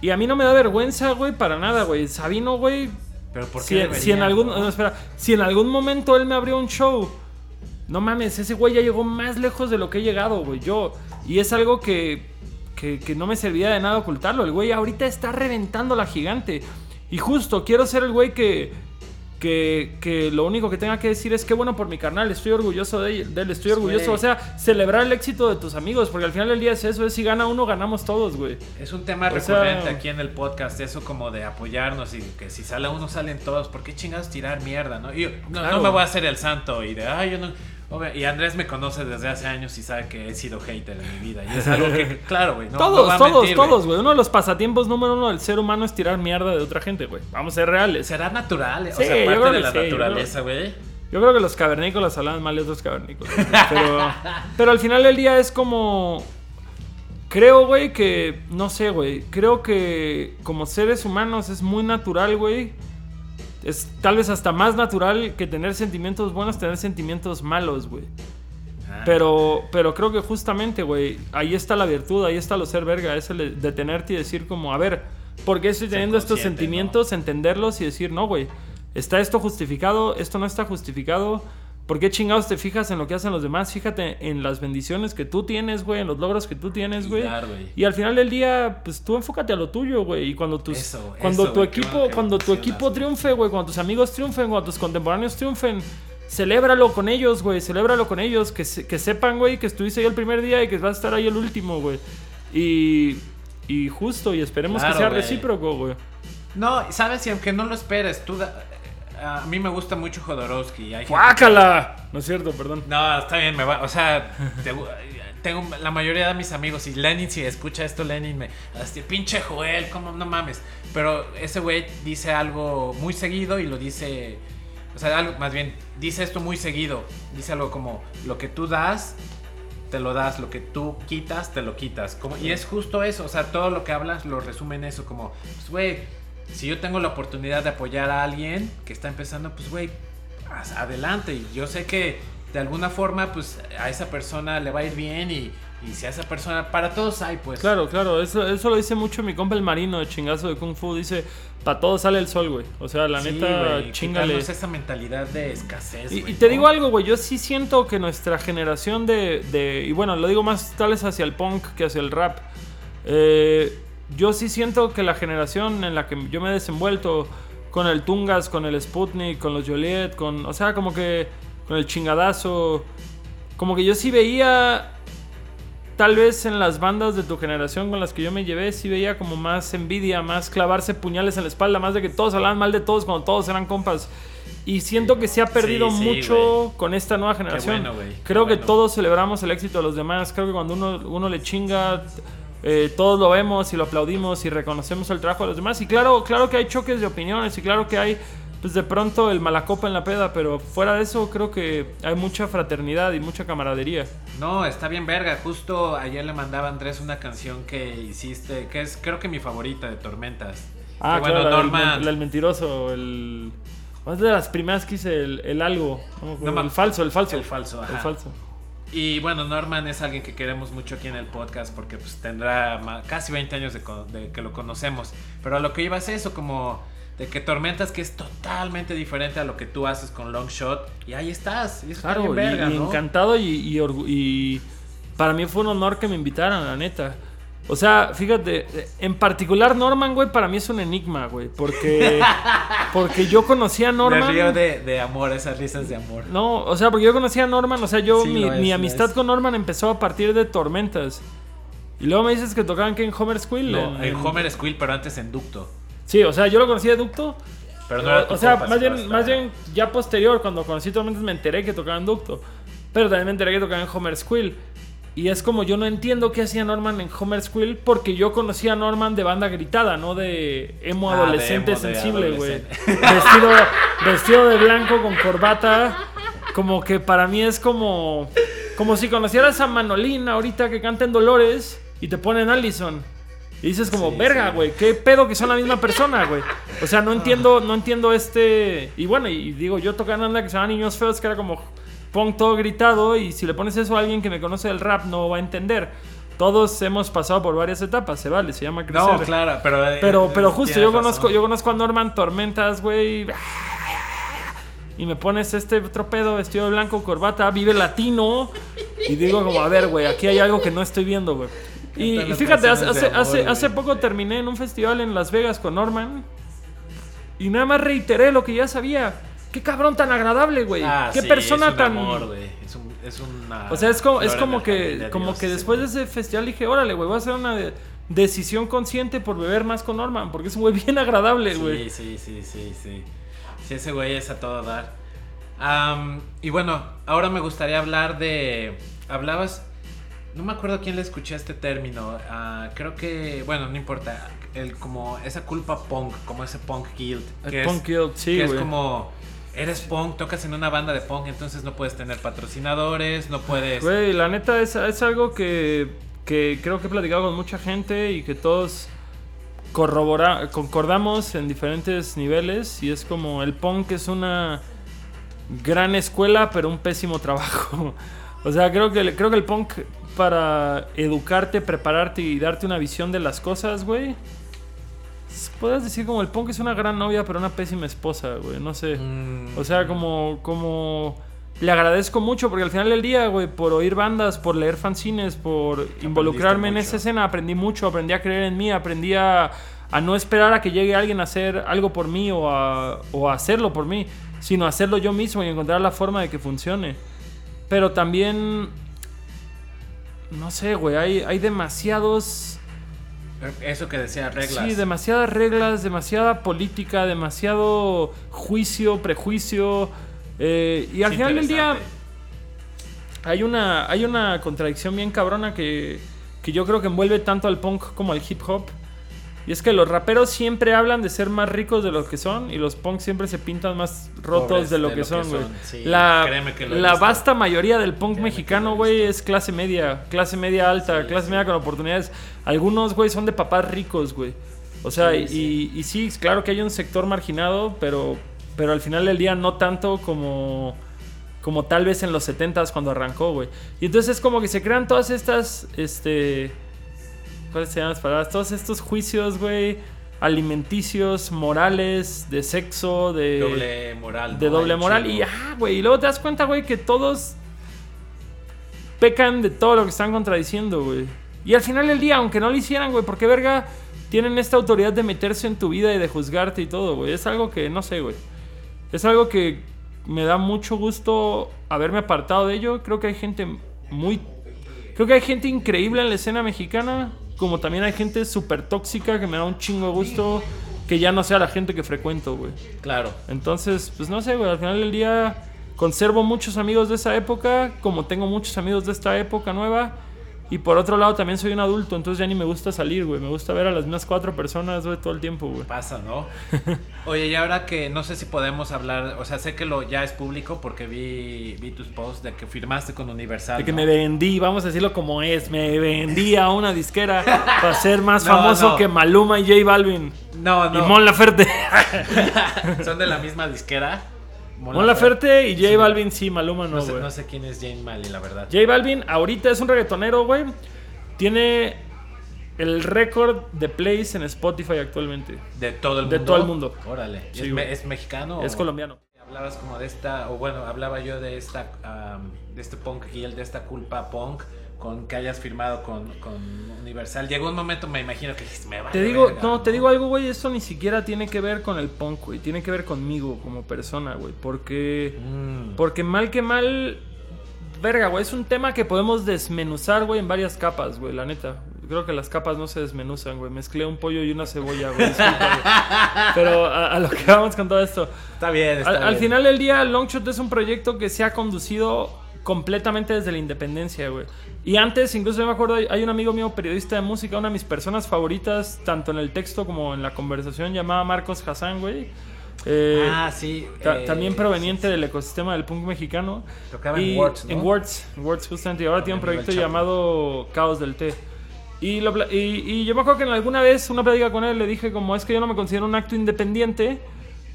Y a mí no me da vergüenza, güey, para nada, güey. Sabino, güey. Pero ¿por qué Si, debería, si en algún. no? espera. Si en algún momento él me abrió un show. No mames, ese güey ya llegó más lejos de lo que he llegado, güey. Yo. Y es algo que, que, que no me servía de nada ocultarlo. El güey ahorita está reventando la gigante. Y justo, quiero ser el güey que. Que, que lo único que tenga que decir es que bueno por mi carnal, estoy orgulloso de él, de él, estoy orgulloso, Güey. o sea, celebrar el éxito de tus amigos, porque al final del día es eso, es si gana uno, ganamos todos, güey. Es un tema O sea- recurrente aquí en el podcast, eso como de apoyarnos y que si sale uno salen todos. ¿Por qué chingados tirar mierda, no? Y yo, no, Claro. no me voy a hacer el santo y de, ay, yo no. Obvio, Y Andrés me conoce desde hace años y sabe que he sido hater en mi vida. Y es algo que, claro, güey. No, no todos, va a todos, mentir, todos, güey. Uno de los pasatiempos número uno del ser humano es tirar mierda de otra gente, güey. Vamos a ser reales. ¿Será natural? Sí, o sea, yo parte creo de la sí, naturaleza, güey. Yo creo que los cavernícolas hablan mal de otros cavernícolas. Pero, pero al final del día es como. Creo, güey, que. No sé, güey. Creo que como seres humanos es muy natural, güey. Es tal vez hasta más natural que tener sentimientos buenos, tener sentimientos malos, güey. Ah. Pero, pero creo que justamente, güey, ahí está la virtud, ahí está lo ser verga, es el detenerte y decir como, a ver, ¿por qué estoy teniendo estos sentimientos? Entenderlos y decir, no, güey, ¿está esto justificado? ¿Esto no está justificado? ¿Por qué chingados te fijas en lo que hacen los demás? Fíjate en las bendiciones que tú tienes, güey, en los logros que tú tienes, güey. Y al final del día, pues tú enfócate a lo tuyo, güey. Y cuando tus, Eso, cuando eso, tu equipo, que cuando tu equipo triunfe, güey, cuando tus amigos triunfen, cuando tus contemporáneos triunfen, celébralo con ellos, güey, celébralo con ellos, que, se- que sepan, güey, que estuviste ahí el primer día y que vas a estar ahí el último, güey. Y, y justo, y esperemos Claro, que sea recíproco, güey. No, sabes, y aunque no lo esperes, tú. da- A mí me gusta mucho Jodorowsky. hay. No es cierto, perdón. No, está bien, me va. O sea, te- tengo la mayoría de mis amigos. Y Lenin, si escucha esto, Lenin me. Así, pinche Joel, ¿cómo no mames? Pero ese güey dice algo muy seguido y lo dice. O sea, algo, más bien, dice esto muy seguido. Dice algo como: lo que tú das, te lo das. Lo que tú quitas, te lo quitas. Como, y es justo eso. O sea, todo lo que hablas lo resume en eso. Como, pues, güey, si yo tengo la oportunidad de apoyar a alguien que está empezando, pues, güey, adelante. Y yo sé que de alguna forma, pues a esa persona le va a ir bien y, y si a esa persona, para todos hay, pues. Claro, claro, eso, eso lo dice mucho mi compa el marino de chingazo de Kung Fu. Dice, para todos sale el sol, güey. O sea, la Sí, neta, chingale. esa mentalidad de escasez. Y, te ¿no? digo algo, güey, yo sí siento que nuestra generación de, de- Y bueno, lo digo más tal vez hacia el punk que hacia el rap. Eh, yo sí siento que la generación en la que yo me he desenvuelto con el Tungas, con el Sputnik, con los Joliet, con... O sea, como que con el chingadazo... Como que yo sí veía... Tal vez en las bandas de tu generación con las que yo me llevé, sí veía como más envidia, más clavarse puñales en la espalda, más de que todos hablaban mal de todos cuando todos eran compas. Y siento que se ha perdido Sí, sí, mucho con esta nueva generación. bueno, qué Creo que bueno. todos celebramos el éxito de los demás. Creo que cuando uno, uno le chinga, eh, todos lo vemos y lo aplaudimos y reconocemos el trabajo de los demás. Y claro, claro que hay choques de opiniones y claro que hay, pues de pronto el malacopa en la peda, pero fuera de eso creo que hay mucha fraternidad y mucha camaradería. No, está bien verga. Justo ayer le mandaba a Andrés una canción que hiciste, que es creo que mi favorita de Tormentas. Ah, Que, bueno, claro, la del mentiroso, el... Es de las primeras que hice, el, el algo. no No el falso, el falso. El El falso. Y bueno, Norman es alguien que queremos mucho aquí en el podcast porque pues tendrá casi 20 años de, que lo conocemos. Pero a lo que iba es eso, como de que Tormentas que es totalmente diferente a lo que tú haces con Long Shot. Y ahí estás. Y está Claro, y, verga, y encantado y, y orgu- y para mí fue un honor que me invitaran, la neta. O sea, fíjate, en particular Norman, güey, para mí es un enigma, güey, porque porque yo conocí a Me Norman. río de, de amor, esas risas de amor. No, o sea, porque yo conocí a Norman, o sea, yo Sí, mi, es, amistad con Norman empezó a partir de Tormentas. Y luego me dices que tocaban que en Homer Squill. No, en- Homer Squill, pero antes en Ducto. Sí, o sea, yo lo conocí de Ducto. Pero no era o sea, más bien, más bien ya posterior, cuando conocí Tormentas, me enteré que tocaban Ducto. Pero también me enteré que tocaban Homer Squill. Y es como yo no entiendo qué hacía Norman en Homer Squill porque yo conocía a Norman de banda gritada, no de emo Ah, de adolescente emo sensible, güey. Vestido, vestido de blanco con corbata. Como que para mí es como. Como si conocieras a Manolín ahorita que canta en Dolores y te ponen Allison. Y dices como, Sí, verga, sí. güey, qué pedo que son la misma persona, güey. O sea, no entiendo, no entiendo este. Y bueno, y digo, yo tocaba en anda que se llama Niños Feos, que era como punk todo gritado. Y si le pones eso a alguien que me conoce del rap, no va a entender. Todos hemos pasado por varias etapas, se vale, se llama crecer. No, claro, pero. eh, Pero, pero eh, justo, yo conozco, razón. yo conozco a Norman Tormentas, güey. Y me pones este otro pedo vestido de blanco, corbata, vive latino. Y digo como, a ver, güey, aquí hay algo que no estoy viendo, güey. Y, y fíjate, hace, hace, hace, amor, hace güey. poco terminé en un festival en Las Vegas con Norman. Y nada más reiteré lo que ya sabía. Qué cabrón tan agradable, güey. Ah, Qué sí, persona es un tan... amor, güey. Es, un, es una. O sea, es como, es como que, de como Dios, que después de ese festival dije, órale, güey, voy a hacer una de- decisión consciente por beber más con Norman, porque es un güey bien agradable, güey. Sí, sí, sí, sí, sí. Sí, ese güey es a todo dar. Y bueno, ahora me gustaría hablar de. Hablabas. No me acuerdo quién le escuché este término. ah, creo que. Bueno, no importa. El, como esa culpa punk, como ese punk guilt. El que punk guilt, sí, que es como. Eres punk, tocas en una banda de punk, entonces no puedes tener patrocinadores, no puedes. Güey, la neta es, es algo que, que creo que he platicado con mucha gente y que todos corrobora, concordamos en diferentes niveles. Y es como el punk es una gran escuela, pero un pésimo trabajo. O sea, creo que, creo que el punk para educarte, prepararte y darte una visión de las cosas, güey. S- Puedes decir como el punk es una gran novia, pero una pésima esposa, güey. No sé. Mm, O sea, como, como le agradezco mucho porque al final del día, güey, por oír bandas, por leer fanzines, por involucrarme en esa escena, aprendí mucho, aprendí a creer en mí, aprendí a, a no esperar a que llegue alguien a hacer algo por mí o a, o a hacerlo por mí, sino hacerlo yo mismo y encontrar la forma de que funcione. Pero también, no sé, güey, hay, hay demasiados... Eso que decía, reglas. Sí, demasiadas reglas, demasiada política, demasiado juicio, prejuicio. eh, y al Es final del día hay una, hay una contradicción bien cabrona que, que yo creo que envuelve tanto al punk como al hip hop. Y es que los raperos siempre hablan de ser más ricos de lo que son y los punks siempre se pintan más rotos Pobres de lo que son, güey. Sí, la la vasta mayoría del punk Créeme mexicano, güey, es clase media, clase media alta, Sí, clase sí. media con oportunidades. Algunos, güey, son de papás ricos, güey. O sea, Sí, y, sí. y sí, claro que hay un sector marginado, pero, pero al final del día no tanto como, como tal vez en los 70s cuando arrancó, güey. Y entonces es como que se crean todas estas, este... ¿Cuáles se llaman las palabras? Todos estos juicios, güey, alimenticios, morales, de sexo, de... doble moral. De ¿no? doble moral. Y ah, güey. Y luego te das cuenta, güey, que todos pecan de todo lo que están contradiciendo, güey. Y al final del día, aunque no lo hicieran, güey, porque verga tienen esta autoridad de meterse en tu vida y de juzgarte y todo, güey. Es algo que, no sé, güey. Es algo que me da mucho gusto haberme apartado de ello. Creo que hay gente muy... Creo que hay gente increíble en la escena mexicana, como también hay gente súper tóxica que me da un chingo de gusto que ya no sea la gente que frecuento, güey. Claro. Entonces, pues no sé, güey, al final del día conservo muchos amigos de esa época, como tengo muchos amigos de esta época nueva. Y por otro lado, también soy un adulto, entonces ya ni me gusta salir, güey. Me gusta ver a las mismas cuatro personas, güey, todo el tiempo, güey. Pasa, ¿no? Oye, y ahora que no sé si podemos hablar, o sea, sé que lo ya es público porque vi, vi tus posts de que firmaste con Universal. De que ¿no? me vendí, vamos a decirlo como es, me vendí a una disquera para ser más No, famoso no. que Maluma y J Balvin. No, no. Y Mon Laferte. Son de la misma disquera. Mon Laferte y J. Balvin, sí, Maluma no, No sé, no sé quién es Jane Mali, la verdad. J Balvin ahorita es un reggaetonero, güey. Tiene el récord de plays en Spotify actualmente. De todo el De mundo. todo el mundo. Órale. Sí, ¿Es, me- es mexicano? Es o- colombiano. Hablabas como de esta, o bueno, hablaba yo de esta, de este punk guild, de esta culpa punk, con que hayas firmado con, con Universal. Llegó un momento, me imagino que me va Te digo, no, te digo algo, güey, esto ni siquiera tiene que ver con el punk, güey. Tiene que ver conmigo como persona, güey. Porque, Mm. porque mal que mal, verga, güey, es un tema que podemos desmenuzar, güey, en varias capas, güey, la neta. creo que las capas no se desmenuzan, güey. Mezclé un pollo y una cebolla, güey. Pero a, a lo que vamos con todo esto. Está bien, está Al, al bien. final del día, Longshot es un proyecto que se ha conducido completamente desde la independencia, güey. Y antes, incluso yo me acuerdo, hay- un amigo mío, periodista de música, una de mis personas favoritas, tanto en el texto como en la conversación, llamada Marcos Hassan, güey. Eh, ah, sí. ta- eh, también proveniente del ecosistema del punk mexicano. Tocaba en Y- Words, ¿no? En Words, en Words justamente. Y ahora tiene un proyecto llamado Caos del Té. Y, lo y yo me acuerdo que en alguna vez, una plática con él, le dije como es que yo no me considero un acto independiente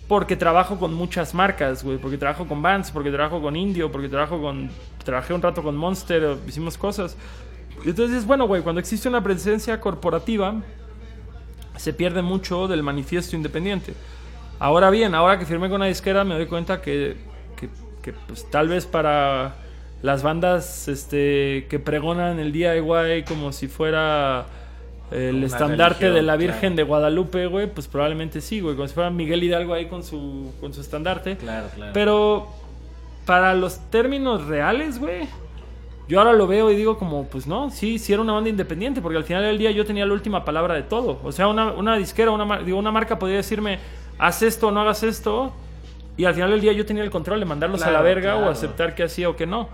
porque trabajo con muchas marcas, güey. Porque trabajo con Vans, porque trabajo con Indio, porque trabajo con... Trabajé un rato con Monster, eh, hicimos cosas. Entonces, bueno, güey, cuando existe una presencia corporativa, se pierde mucho del manifiesto independiente. Ahora bien, ahora que firmé con una disquera me doy cuenta que, que, que, pues, tal vez para las bandas este, que pregonan el DIY como si fuera el estandarte religión, de la Virgen claro. de Guadalupe, güey, pues probablemente sí, güey, como si fuera Miguel Hidalgo ahí con su, con su estandarte. Claro, claro. Pero para los términos reales, güey, yo ahora lo veo y digo como, pues no, sí, sí era una banda independiente, porque al final del día yo tenía la última palabra de todo. O sea, una, una disquera, una, digo, una marca podía decirme, haz esto o no hagas esto, y al final del día yo tenía el control de mandarlos a la Claro, verga o claro. aceptar que hacía o que no.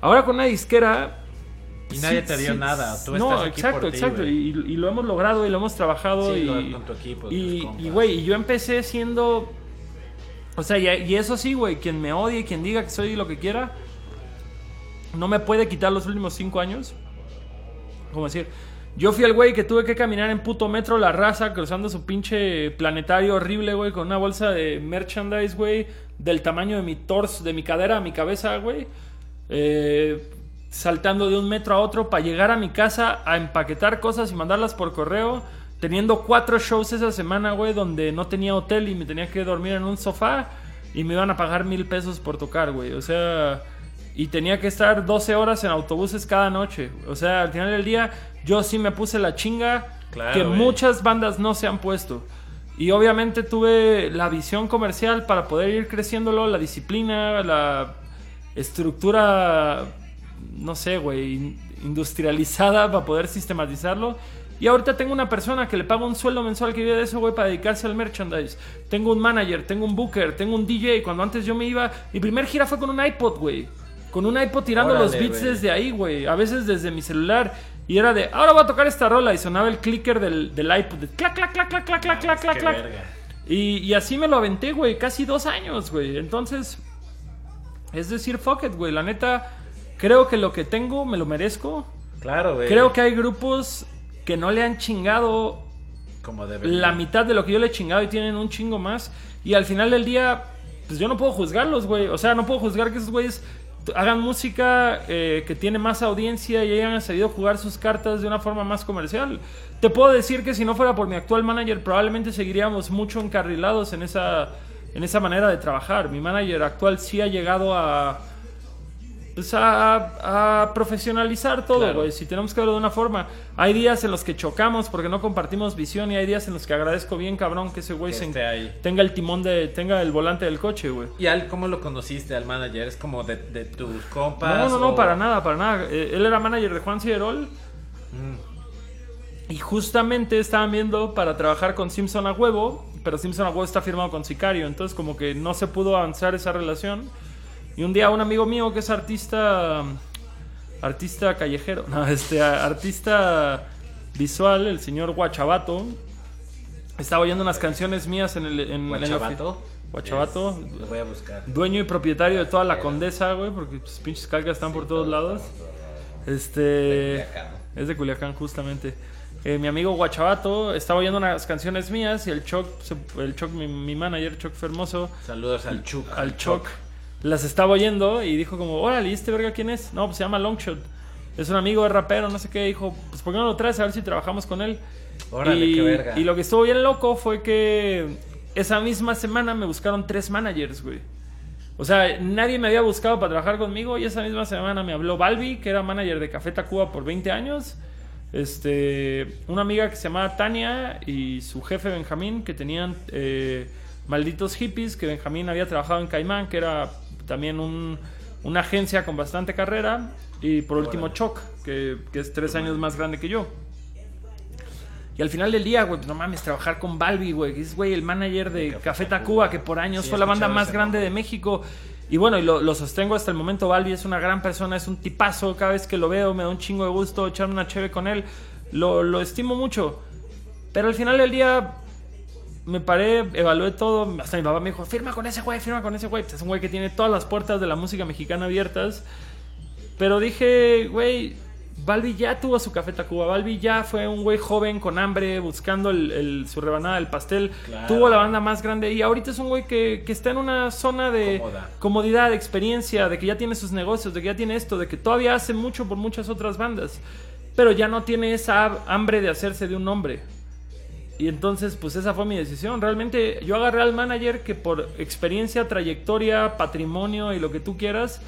Ahora con una disquera... Y nadie sí, te dio sí, nada, tú no, estás aquí exacto, por ti, exacto. y, y lo hemos logrado y lo hemos trabajado Sí, y, con tu equipo, y, y, yo empecé siendo o sea, y, y eso sí, güey, quien me odie, quien diga que soy lo que quiera, no me puede quitar los últimos cinco años. Como decir, yo fui el güey que tuve que caminar en puto metro la raza, cruzando su pinche planetario horrible, güey, con una bolsa de merchandise, güey, del tamaño de mi torso, de mi cadera a mi cabeza, güey. Eh, saltando de un metro a otro para llegar a mi casa a empaquetar cosas y mandarlas por correo. Teniendo cuatro shows esa semana, güey, donde no tenía hotel y me tenía que dormir en un sofá y me iban a pagar mil pesos por tocar, güey. O sea, y tenía que estar 12 horas en autobuses cada noche. O sea, al final del día, yo sí me puse la chinga Claro, que güey. muchas bandas no se han puesto. Y obviamente tuve la visión comercial para poder ir creciéndolo, la disciplina, la estructura, no sé, güey, in- industrializada para poder sistematizarlo. Y ahorita tengo una persona que le paga un sueldo mensual que vive de eso, güey, para dedicarse al merchandise. Tengo un manager, tengo un booker, tengo un DJ. Cuando antes yo me iba, mi primer gira fue con un iPod, güey. Con un iPod tirando los beats desde ahí, güey. A veces desde mi celular. Y era de, ahora voy a tocar esta rola. Y sonaba el clicker del, del iPod. De clac, clac, clac, clac, clac, clac, clac, clac, clac. Y, y así me lo aventé, güey. Casi dos años, güey. Entonces, es decir, fuck it, güey. La neta, creo que lo que tengo me lo merezco. Claro, güey. Creo que hay grupos que no le han chingado Como debería. la mitad de lo que yo le he chingado y tienen un chingo más. Y al final del día, pues yo no puedo juzgarlos, güey. O sea, no puedo juzgar que esos güeyes hagan música eh, que tiene más audiencia y hayan sabido jugar sus cartas de una forma más comercial. Te puedo decir que si no fuera por mi actual manager, probablemente seguiríamos mucho encarrilados en esa, en esa manera de trabajar. Mi manager actual sí ha llegado a. Pues a, a profesionalizar todo, Claro. güey. Si tenemos que verlo de una forma. Hay días en los que chocamos porque no compartimos visión y hay días en los que agradezco bien, cabrón, que ese güey tenga el timón de. tenga el volante del coche, güey. ¿Y al, cómo lo conociste al manager? ¿Es como de, de tus compas? No, no, no, o- para nada, para nada. Eh, él era manager de Juan Ciderol. Mm. Y justamente estaban viendo para trabajar con Simpson a huevo, pero Simpson a huevo está firmado con Sicario, entonces como que no se pudo avanzar esa relación. Y un día un amigo mío que es artista, artista callejero, no, este, artista visual, el señor Guachabato, estaba oyendo unas canciones mías en el... En, ¿Guachabato? Guachabato, Lo voy a buscar. dueño y propietario de toda la condesa, güey, porque pues, pinches calcas están por todos lados. Este. De Culiacán, Es de Culiacán, justamente. Eh, mi amigo Guachabato estaba oyendo unas canciones mías y el Choc, el Choc mi, mi manager, Choc Fermoso, Saludos al Choc, las estaba oyendo y dijo como, órale, ¿y este verga quién es? No, pues se llama Longshot. Es un amigo, es rapero, no sé qué. Dijo, pues ¿por qué no lo traes a ver si trabajamos con él? Órale, y, qué verga. y lo que estuvo bien loco fue que esa misma semana me buscaron tres managers, güey. O sea, nadie me había buscado para trabajar conmigo y esa misma semana me habló Balbi, que era manager de Café Tacuba por 20 años. Este, una amiga que se llamaba Tania y su jefe Benjamín, que tenían eh, malditos hippies, que Benjamín había trabajado en Caimán, que era también un- una agencia con bastante carrera. Y por último. Choc, que, que es tres años más grande que yo. Y al final del día, güey, pues no mames, trabajar con Balbi, güey, que es, güey, el manager de Café Tacuba, que por años Sí, fue la banda más grande nombre. de México. Y bueno, y lo, lo sostengo hasta el momento. Balbi es una gran persona, es un tipazo. Cada vez que lo veo me da un chingo de gusto echarme una cheve con él. Lo, lo estimo mucho. Pero al final del día me paré, evalué todo. Hasta mi papá me dijo, firma con ese güey, firma con ese güey. Pues es un güey que tiene todas las puertas de la música mexicana abiertas. Pero dije, güey, Balbi ya tuvo su Café Tacuba. Balbi ya fue un güey joven con hambre, buscando el- el- su rebanada del pastel. Claro. Tuvo la banda más grande. Y ahorita es un güey que, que está en una zona de comodidad, de experiencia, de que ya tiene sus negocios, de que ya tiene esto, de que todavía hace mucho por muchas otras bandas. Pero ya no tiene esa hambre de hacerse de un hombre. Y entonces, pues esa fue mi decisión. Realmente yo agarré al manager que por experiencia, trayectoria, patrimonio y lo que tú quieras,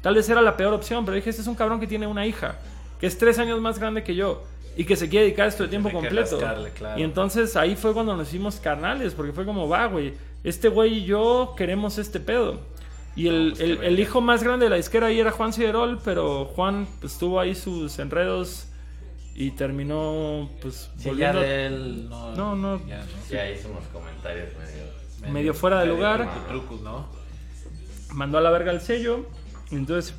tal vez era la peor opción. Pero dije, este es un cabrón que tiene una hija, que es tres años más grande que yo y que se quiere dedicar a esto de tiempo completo. rascarle, claro. Y entonces ahí fue cuando nos hicimos carnales, porque fue como, va, güey, este güey y yo queremos este pedo. Y el, pues, el- el hijo más grande de la disquera ahí era Juan Ciderol, pero Juan pues, tuvo ahí sus enredos y terminó pues Sí, ya volviendo- de él no. No, no. ya, Ya hizo unos comentarios medio. medio fuera de medio lugar. trucos, ¿no? mandó a la verga el sello. y Entonces,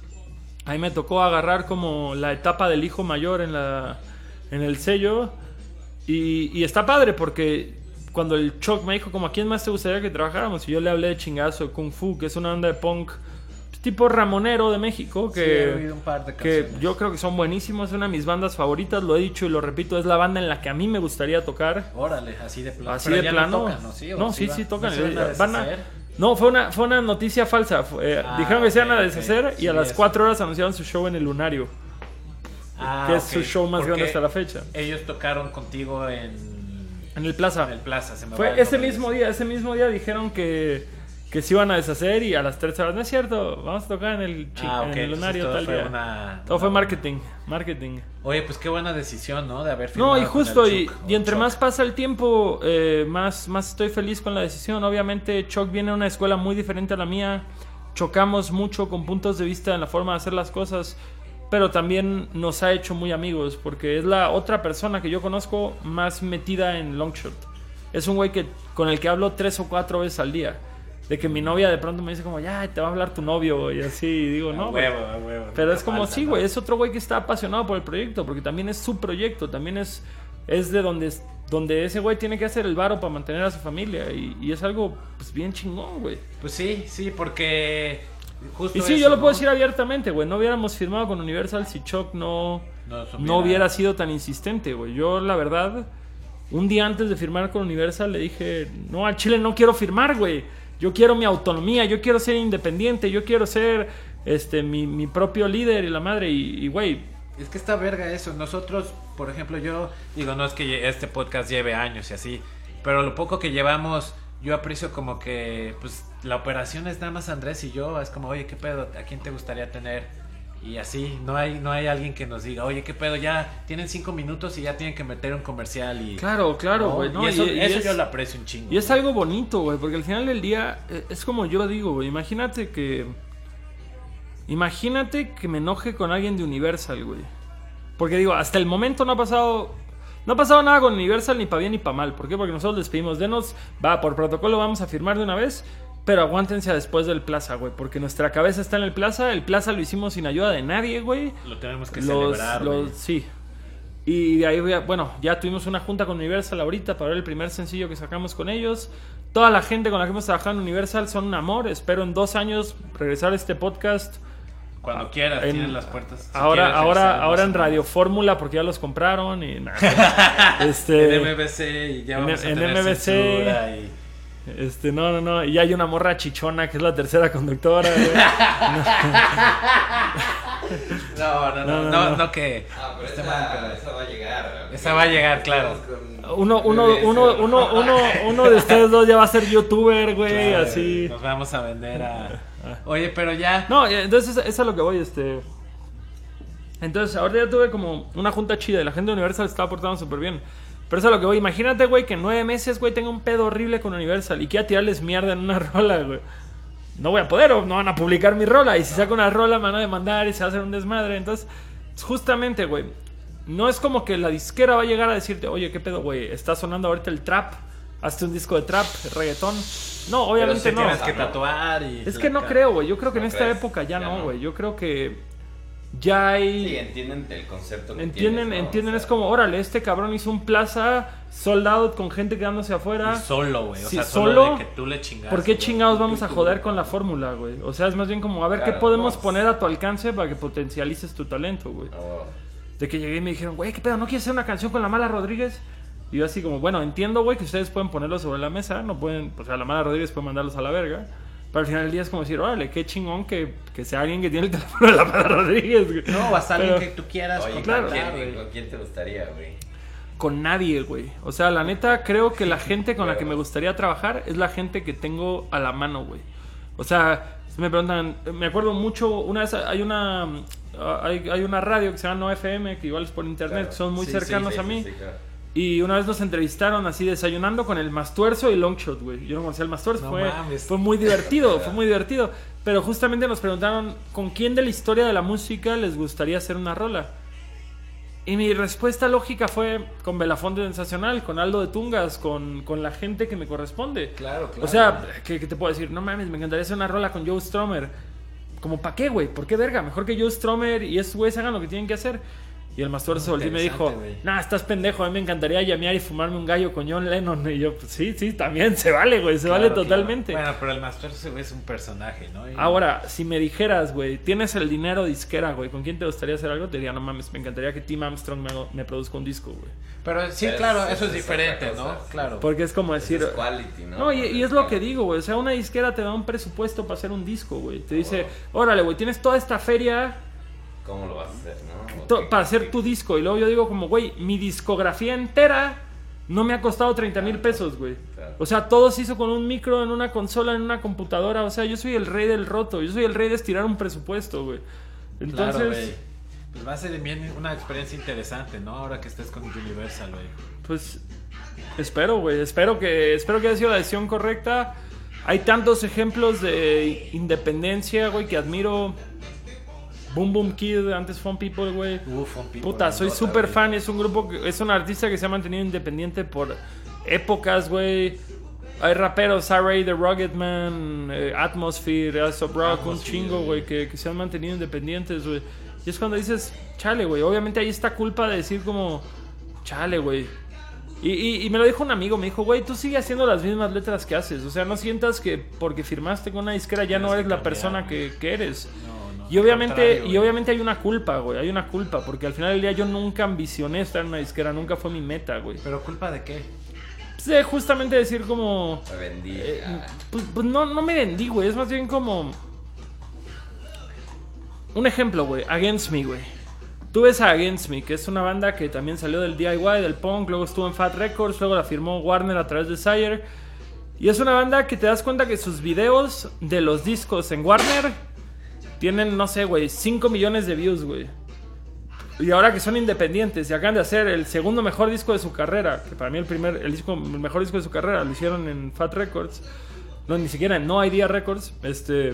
ahí me tocó agarrar como la etapa del hijo mayor en, la, en el sello. Y, y está padre porque cuando el Choc me dijo como a quién más te gustaría que trabajáramos, y yo le hablé de chingazo de Kung Fu, que es una banda de punk tipo ramonero de México, Sí, he que, un par de que yo creo que son buenísimos, es una de mis bandas favoritas, lo he dicho y lo repito, es la banda en la que a mí me gustaría tocar. Órale, así de plano. Así Pero de plano. No, tocan, ¿no? Sí, ¿O no, sí, van- sí, tocan. ¿no van a Eh, van a- deshacer? No, fue una, fue una noticia falsa. Eh, Ah, dijeron que se iban a deshacer y Sí, a las eso. 4 horas anunciaron su show en el Lunario, Ah, que es su show más Porque grande hasta la fecha. Ellos tocaron contigo en, En el Plaza. en el Plaza. Se me Fue ese mismo día, ese mismo día dijeron que, que se iban a deshacer y a las 3 horas, no es cierto, vamos a tocar en el, Ah, en ok. el entonces Lunario todo tal fue una- Todo fue marketing, marketing. Oye, pues qué buena decisión, ¿no? De haber No, y justo, y, Chuck, y o entre Chuck. más pasa el tiempo, eh, más, más estoy feliz con la decisión. Obviamente, Chuck viene de una escuela muy diferente a la mía. Chocamos mucho con puntos de vista en la forma de hacer las cosas, pero también nos ha hecho muy amigos, porque es la otra persona que yo conozco más metida en Longshot. Es un güey que, con el que hablo tres o cuatro veces al día. De que mi novia de pronto me dice como, ya, te va a hablar tu novio, y así, y digo, no, güey. Pero es como, falta, sí, güey, es otro güey que está apasionado por el proyecto, porque también es su proyecto, también es, es de donde, donde ese güey tiene que hacer el varo para mantener a su familia, y, y es algo, pues, bien chingón, güey. Pues sí, sí, porque justo Y sí, eso, yo lo ¿no? puedo decir abiertamente, güey, no hubiéramos firmado con Universal si Chuck no, No no hubiera sido tan insistente, güey. Yo, la verdad, un día antes de firmar con Universal le dije, no, a Chile no quiero firmar, güey. Yo quiero mi autonomía, yo quiero ser independiente, yo quiero ser este mi, mi propio líder y la madre. Y, güey, Es que está verga eso. Nosotros, por ejemplo, yo digo, no es que este podcast lleve años y así, pero lo poco que llevamos, yo aprecio como que, pues, la operación es nada más Andrés y yo. Es como, oye, ¿qué pedo? ¿A quién te gustaría tener? Y así, no hay, no hay alguien que nos diga, oye, ¿qué pedo? Ya tienen cinco minutos y ya tienen que meter un comercial y... claro, claro, güey. ¿no? y eso, y- y eso es- yo lo aprecio un chingo. Y es algo bonito, güey, porque al final del día eh, es como yo digo, güey. Imagínate que. Imagínate que me enoje con alguien de Universal, güey. Porque digo, hasta el momento no ha pasado. No ha pasado nada con Universal ni para bien ni para mal. ¿Por qué? Porque nosotros les pedimos, denos, va, por protocolo vamos a firmar de una vez. Pero aguántense a después del Plaza, güey. Porque nuestra cabeza está en el Plaza. El Plaza lo hicimos sin ayuda de nadie, güey. Lo tenemos que Los, celebrar, los- güey. sí. Y de ahí, voy a- bueno, ya tuvimos una junta con Universal ahorita para ver el primer sencillo que sacamos con ellos. Toda la gente con la que hemos trabajado en Universal son un amor. Espero en dos años regresar a este podcast. Cuando quieras, En- tienen las puertas. Si ahora, quieres ahora, ahora en. Radio Fórmula porque ya los compraron y nada. este, En MBC y ya en- vamos a en tener MBC. censura y... este, no, no, no. Y ya hay una morra chichona que es la tercera conductora. güey. No, no, no, No, no, no, no, no. que... Ah, pero esa, va a llegar. Esa va a llegar, claro. Uno, uno, uno, uno, uno, uno de ustedes dos ya va a ser youtuber, güey, Claro, así. Nos vamos a vender a... Oye, pero ya... No, entonces eso es a lo que voy, este. Entonces, ahorita ya tuve como una junta chida y la gente de Universal estaba portando súper bien. Pero eso es a lo que voy. Imagínate, güey, que en nueve meses, güey, tenga un pedo horrible con Universal y quiera tirarles mierda en una rola, güey. No voy a poder, o no van a publicar mi rola. Y si saco una rola, me van a demandar y se va a hacer un desmadre. Entonces, justamente, güey, no es como que la disquera va a llegar a decirte, oye, ¿qué pedo, güey? Está sonando ahorita el trap. Hazte un disco de trap, reggaetón. No, obviamente Te no. tienes que tatuar y... Es que no creo, güey. Yo creo que ¿No en esta crees? época ya Ya no, no. güey. Yo creo que ya hay... Sí, entienden el concepto que Entienden, tienes, ¿no? entienden, O sea, es como, órale, este cabrón hizo un plaza sold out con gente quedándose afuera. Y solo, güey. O Sí, sea, solo, solo, de que tú le chingas. ¿Por qué chingados vamos a joder con la fórmula, güey? O sea, es más bien como, a ver qué podemos no. poner a tu alcance para que potencialices tu talento, güey. no, De que llegué y me dijeron, güey, ¿qué pedo? ¿No quieres hacer una canción con la Mala Rodríguez? Y yo así como, bueno, entiendo, güey, que ustedes pueden ponerlo sobre la mesa, no pueden, o sea, la Mala Rodríguez puede mandarlos a la verga. Pero al final del día es como decir, órale, qué chingón que, que sea alguien que tiene el teléfono de la Mala Rodríguez, güey. No, vas a alguien Pero- que tú quieras Oye, claro. ¿con, quién. ¿con quién te gustaría, güey? Con nadie, güey. O sea, la neta, creo que la gente con la que me gustaría trabajar es la gente que tengo a la mano, güey. O sea, me preguntan, me acuerdo mucho, una vez hay una hay, hay una radio que se llama No FM, que igual es por internet, Claro. que son muy Sí, cercanos Sí, a sí, mí. sí, claro. Y una vez nos entrevistaron así desayunando con el Mastuerzo y Longshot, güey. Yo no conocía el Mastuerzo, No fue, mames. fue muy divertido, fue muy divertido. Pero justamente nos preguntaron con quién de la historia de la música les gustaría hacer una rola. Y mi respuesta lógica fue con Belafonte Sensacional, con Aldo de Tungas, con, con la gente que me corresponde. Claro, claro. O sea, ¿qué, qué te puedo decir? No mames, me encantaría hacer una rola con Joe Stromer. Como, ¿para qué, güey? ¿Por qué verga? Mejor que Joe Stromer y esos güeyes hagan lo que tienen que hacer. Y el Mastuerzo se volteó y me dijo, nah, estás pendejo, a mí me encantaría llamear y fumarme un gallo con John Lennon. Y yo, pues sí, sí, también se vale, güey, se vale claro. totalmente. Bueno, pero el güey es un personaje, ¿no? Y- Ahora, si me dijeras, güey, tienes el dinero disquera, güey, ¿con quién te gustaría hacer algo? Te diría, no mames, me encantaría que Tim Armstrong me, me produzca un disco, güey. Pero sí, claro, es- eso es es diferente, ¿no? sí. Claro. Porque es como decir... es quality, ¿no? No, y, y es lo que digo, güey. O sea, una disquera te da un presupuesto para hacer un disco, güey. Te dice, órale, güey, tienes toda esta feria ¿Cómo lo vas a hacer, no? to- Ok, para hacer tu disco. Y luego yo digo como, güey, mi discografía entera no me ha costado 30 mil pesos, güey. Claro. O sea, todo se hizo con un micro, en una consola, en una computadora. O sea, yo soy el rey del roto. Yo soy el rey de estirar un presupuesto, güey. Entonces... Claro, güey. Pues va a ser bien una experiencia interesante, ¿no? Ahora que estés con Universal, güey. Pues espero, güey. Espero que, espero que haya sido la decisión correcta. Hay tantos ejemplos de independencia, güey, que admiro. Boom Boom Kid, antes Fun People, güey. People, Puta, soy súper fan. Es un grupo, que- es un artista que se ha mantenido independiente por épocas, güey. Hay raperos, Array, The Rugged Man, eh, Atmosphere, Aesop Rock, un chingo, güey, que, que se han mantenido independientes, güey. Y es cuando dices, chale, güey. Obviamente ahí está culpa de decir como, chale, güey. Y, y- y me lo dijo un amigo, me dijo, güey, tú sigues haciendo las mismas letras que haces. O sea, no sientas que porque firmaste con una disquera ya no eres la persona que, que eres. No, Y obviamente, contrario, y obviamente hay una culpa, güey. Hay una culpa, porque al final del día yo nunca ambicioné estar en una disquera, nunca fue mi meta, güey. Pero culpa de qué? Pues, de justamente decir como. Me vendí. eh, pues, pues no, no me vendí, güey. Es más bien como. Un ejemplo, güey. Against Me, güey. Tú ves a Against Me, que es una banda que también salió del DIY, del punk, luego estuvo en Fat Records, luego la firmó Warner a través de Sire. Y es una banda que te das cuenta que sus videos de los discos en Warner tienen, no sé, güey, 5 millones de views, güey. Y ahora que son independientes y acaban de hacer el segundo mejor disco de su carrera, que para mí el primer, el disco, el mejor disco de su carrera, lo hicieron en Fat Records, no, ni siquiera en No Idea Records, este,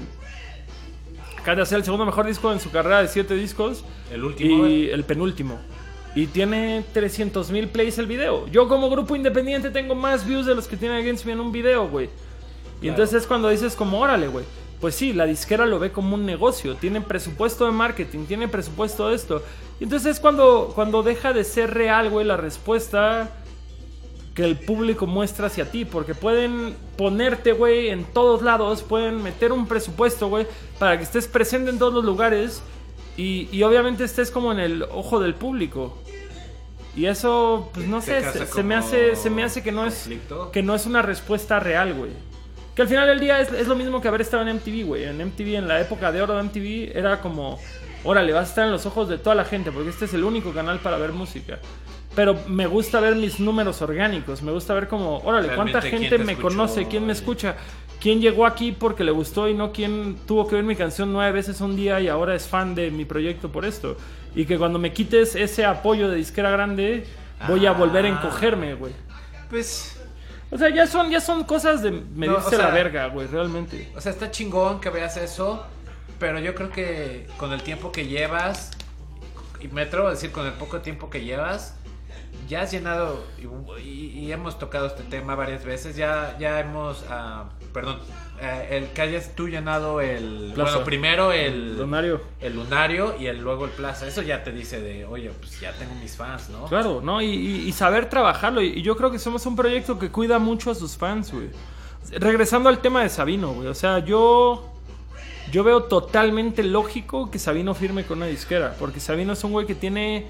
acaban de hacer el segundo mejor disco en su carrera de 7 discos El último, y el penúltimo. Y tiene 300 mil plays el video. Yo como grupo independiente tengo más views de los que tiene Against Me en un video, güey. Y entonces es cuando dices como, órale, güey. Pues sí, la disquera lo ve como un negocio. Tiene presupuesto de marketing, tiene presupuesto de esto. Y entonces es cuando, cuando deja de ser real, güey, la respuesta que el público muestra hacia ti. Porque pueden ponerte, güey, en todos lados. Pueden meter un presupuesto, güey, para que estés presente en todos los lugares. Y, y obviamente estés como en el ojo del público. Y eso, pues no ¿Te sé, se, se me hace, se me hace que no es que no es una respuesta real, güey. Que al final del día es, es lo mismo que haber estado en MTV, güey. En MTV, en la época de oro de MTV, era como, órale, vas a estar en los ojos de toda la gente, porque este es el único canal para ver música. Pero me gusta ver mis números orgánicos, me gusta ver como, órale, cuánta Realmente, ¿quién gente te me escuchó? conoce, quién me escucha, quién llegó aquí porque le gustó y no quién tuvo que ver mi canción nueve veces un día y ahora es fan de mi proyecto por esto. Y que cuando me quites ese apoyo de disquera grande, voy a volver a Ah. encogerme, güey. Pues, O sea, ya son, ya son cosas de medirse No, o sea- la verga, güey, realmente. o sea, está chingón que veas eso, pero yo creo que con el tiempo que llevas y me atrevo a decir, con el poco tiempo que llevas, ya has llenado, y, y- y hemos tocado este tema varias veces, ya, ya hemos, ah, perdón, eh, el que hayas tú llenado el, Plaza. bueno, primero el, Lunario. el lunario y el, luego el plaza, eso ya te dice de, oye, pues ya tengo mis fans, ¿no? Claro, ¿no? Y, y- saber trabajarlo. Y, y yo creo que somos un proyecto que cuida mucho a sus fans, güey. Regresando al tema de Sabino, güey. O sea, yo. Yo veo totalmente lógico que Sabino firme con una disquera. Porque Sabino es un güey que tiene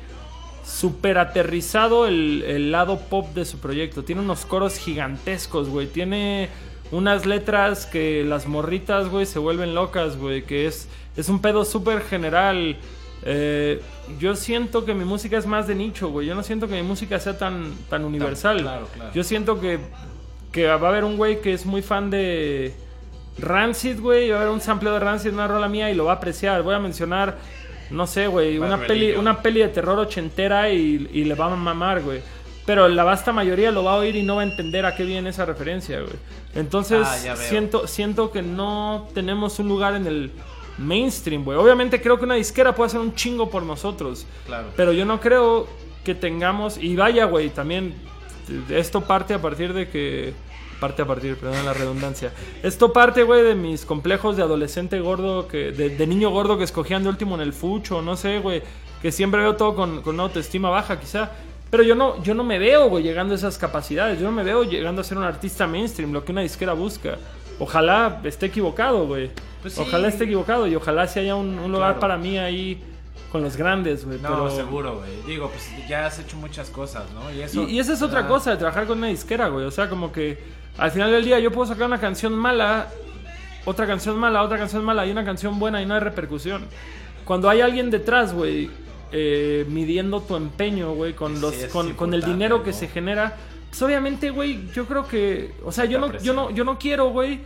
súper aterrizado el, el lado pop de su proyecto. Tiene unos coros gigantescos, güey. Tiene unas letras que las morritas, güey, se vuelven locas, güey. Que es, es un pedo súper general. Eh, yo siento que mi música es más de nicho, güey. Yo no siento que mi música sea tan, tan universal. claro, claro. Yo siento que, que va a haber un güey que es muy fan de Rancid, güey. y Va a haber un sample de Rancid en una rola mía y lo va a apreciar. Voy a mencionar, no sé, güey, una peli, una peli de terror ochentera y, y le va a mamar, güey. Pero la vasta mayoría lo va a oír y no va a entender a qué viene esa referencia, güey. Entonces, Ah, siento, siento que no tenemos un lugar en el mainstream, güey. Obviamente creo que una disquera puede hacer un chingo por nosotros. Claro. Pero yo no creo que tengamos. Y vaya, güey, también. Esto parte a partir de que. Parte a partir, perdón la redundancia. Esto parte, güey, de mis complejos de adolescente gordo, que de, de niño gordo que escogían de último en el fucho, no sé, güey. Que siempre veo todo con, con una autoestima baja, quizá. Pero yo no, yo no me veo, güey, llegando a esas capacidades. Yo no me veo llegando a ser un artista mainstream, lo que una disquera busca. Ojalá esté equivocado, güey. Pues sí. Ojalá esté equivocado y ojalá si haya un, un lugar Claro. para mí ahí con los grandes, güey. No, pero... seguro, güey. Digo, pues ya has hecho muchas cosas, ¿no? Y eso. Y, y esa es otra cosa de trabajar con una disquera, güey. O sea, como que al final del día yo puedo sacar una canción mala, otra canción mala, otra canción mala y una canción buena y no hay repercusión. Cuando hay alguien detrás, güey, eh, midiendo tu empeño, güey, con, los, con, con el dinero que se genera, pues obviamente, güey, yo creo que. O sea, yo no, yo, no, yo no quiero, güey.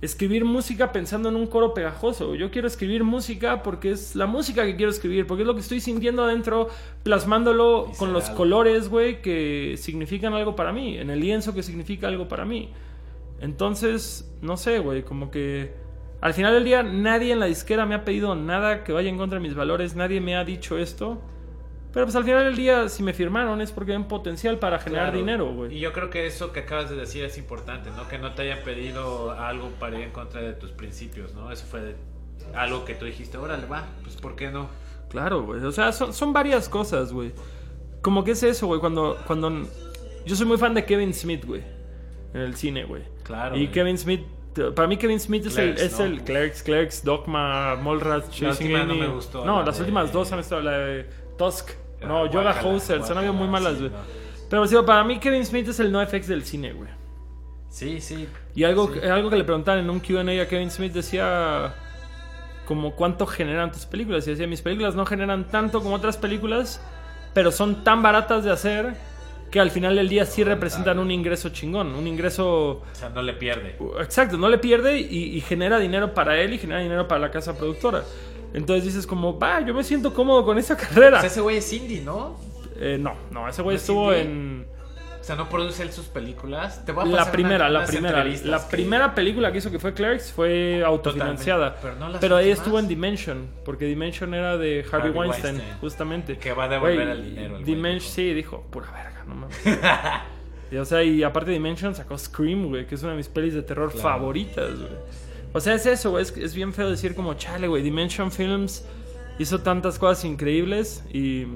Escribir música pensando en un coro pegajoso. Yo quiero escribir música porque es la música que quiero escribir, porque es lo que estoy sintiendo adentro, plasmándolo con los colores, güey, que significan algo para mí, en el lienzo que significa algo para mí. Entonces, no sé, güey, como que al final del día nadie en la disquera me ha pedido nada que vaya en contra de mis valores, nadie me ha dicho esto. Pero pues al final del día, si me firmaron es porque ven potencial para generar claro. dinero, Y güey. yo creo que eso que acabas de decir es importante, ¿no? Que no te hayan pedido algo para ir en contra de tus principios, ¿no? Eso fue algo que tú dijiste, órale, va, pues ¿por qué no? Claro, güey. O sea, son, son varias cosas, güey. Como que es eso, güey, cuando, cuando... Yo soy muy fan de Kevin Smith, güey. En el cine, güey. Claro. Y güey. Kevin Smith, para mí Kevin Smith es Clerks, el, es ¿no? el Clerks, Clerks, Dogma, Mallrats, Chasing no Amy. me gustó, No, la las de- últimas dos han estado, la de Tusk. Ah, No, Yoga guácala, Hosers, han habido muy malas, sí, güey. no. Pero sí, para mí Kevin Smith es el NoFX del cine, güey. Sí, sí. Y algo, Sí. algo que le preguntaban en un QA a Kevin Smith decía como cuánto generan tus películas. Y decía, mis películas no generan tanto como otras películas, pero son tan baratas de hacer que al final del día sí representan un ingreso chingón, un ingreso... O sea, no le pierde. Exacto, no le pierde y, y genera dinero para él y genera dinero para la casa productora. Entonces dices como, va, yo me siento cómodo con esa carrera. O sea, ese güey es indie, ¿no? Eh, no, no, ese güey ¿No es estuvo indie? en... O sea, no produce él sus películas. Te voy a La pasar primera, una- la primera. La que- primera película que hizo que fue Clerks fue autofinanciada. Totalmente, pero no las Pero ahí estuvo en Dimension, porque Dimension era de Harvey, Harvey Weinstein, Weinstein. justamente. Que va a devolver el dinero, el Dimension, sí, dijo, pura verga, no mames. y, o sea, y aparte Dimension sacó Scream, güey, que es una de mis pelis de terror Claro. favoritas, güey. O sea, es eso, güey, es, es bien feo decir como, chale, güey, Dimension Films hizo tantas cosas increíbles y...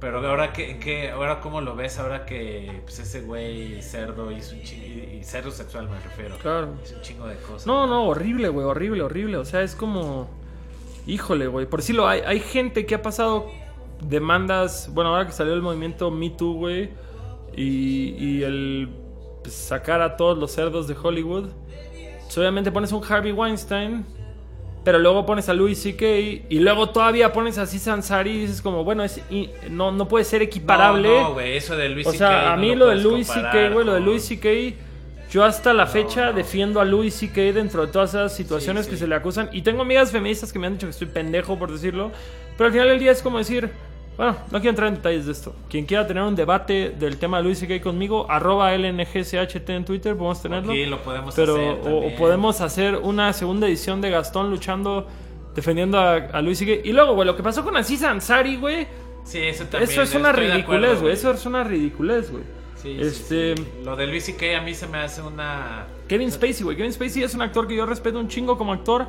Pero ahora que, que ahora cómo lo ves ahora que pues ese güey cerdo hizo un chingo y, y cerdo sexual me refiero. Claro. Hizo un chingo de cosas. No, no, horrible, güey, horrible, horrible. O sea, es como. Híjole, güey. Por decirlo, hay, hay gente que ha pasado demandas. Bueno, ahora que salió el movimiento Me Too, güey. Y, y el pues, sacar a todos los cerdos de Hollywood. Pues, obviamente pones un Harvey Weinstein. Pero luego pones a Louis C.K. Y luego todavía pones a Aziz Ansari. Y dices como, bueno, es, no, no puede ser equiparable. No, no, güey, eso de Luis O CK sea, a mí lo de Louis C.K., güey, lo de Louis C.K., yo hasta la fecha defiendo a Louis C.K. dentro de todas esas situaciones Sí, que se le acusan. Y tengo amigas feministas que me han dicho que estoy pendejo por decirlo. Pero al final del día es como decir, bueno, no quiero entrar en detalles de esto. Quien quiera tener un debate del tema de Louis C.K. conmigo, arroba LNGCHT en Twitter, podemos tenerlo. Aquí lo podemos Pero hacer o- o, podemos hacer una segunda edición de Gastón luchando defendiendo a, a Luis Sigue. Y luego, güey, lo que pasó con Aziz Ansari, güey. Sí, eso también. Eso es una ridiculez, güey. Eso es una ridiculez, güey. Sí, sí, este. sí. Lo de Luis y a mí se me hace una. Kevin Spacey, güey. Kevin Spacey es un actor que yo respeto un chingo como actor.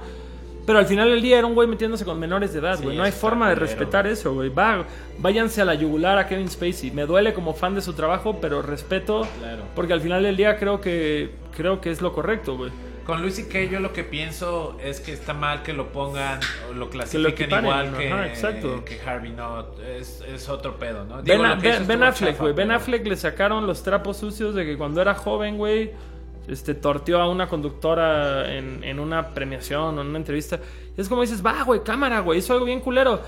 Pero al final del día era un güey metiéndose con menores de edad, Sí, güey. no hay forma de respetar eso, güey. Va, váyanse a la yugular a Kevin Spacey. Me duele como fan de su trabajo, pero respeto. Claro. Porque al final del día creo que creo que es lo correcto, güey. Con Luis y que yo lo que pienso es que está mal que lo pongan o lo clasifiquen igual que, ajá, exacto. que Harvey. No, es, es otro pedo, ¿no? Ben, Digo, Ben- Ben estuvo Affleck, güey. Ben Affleck le sacaron los trapos sucios de que cuando era joven, güey, este, torteó a una conductora en, en una premiación o en una entrevista. Y es como dices, va, güey, cámara, güey, hizo algo bien culero.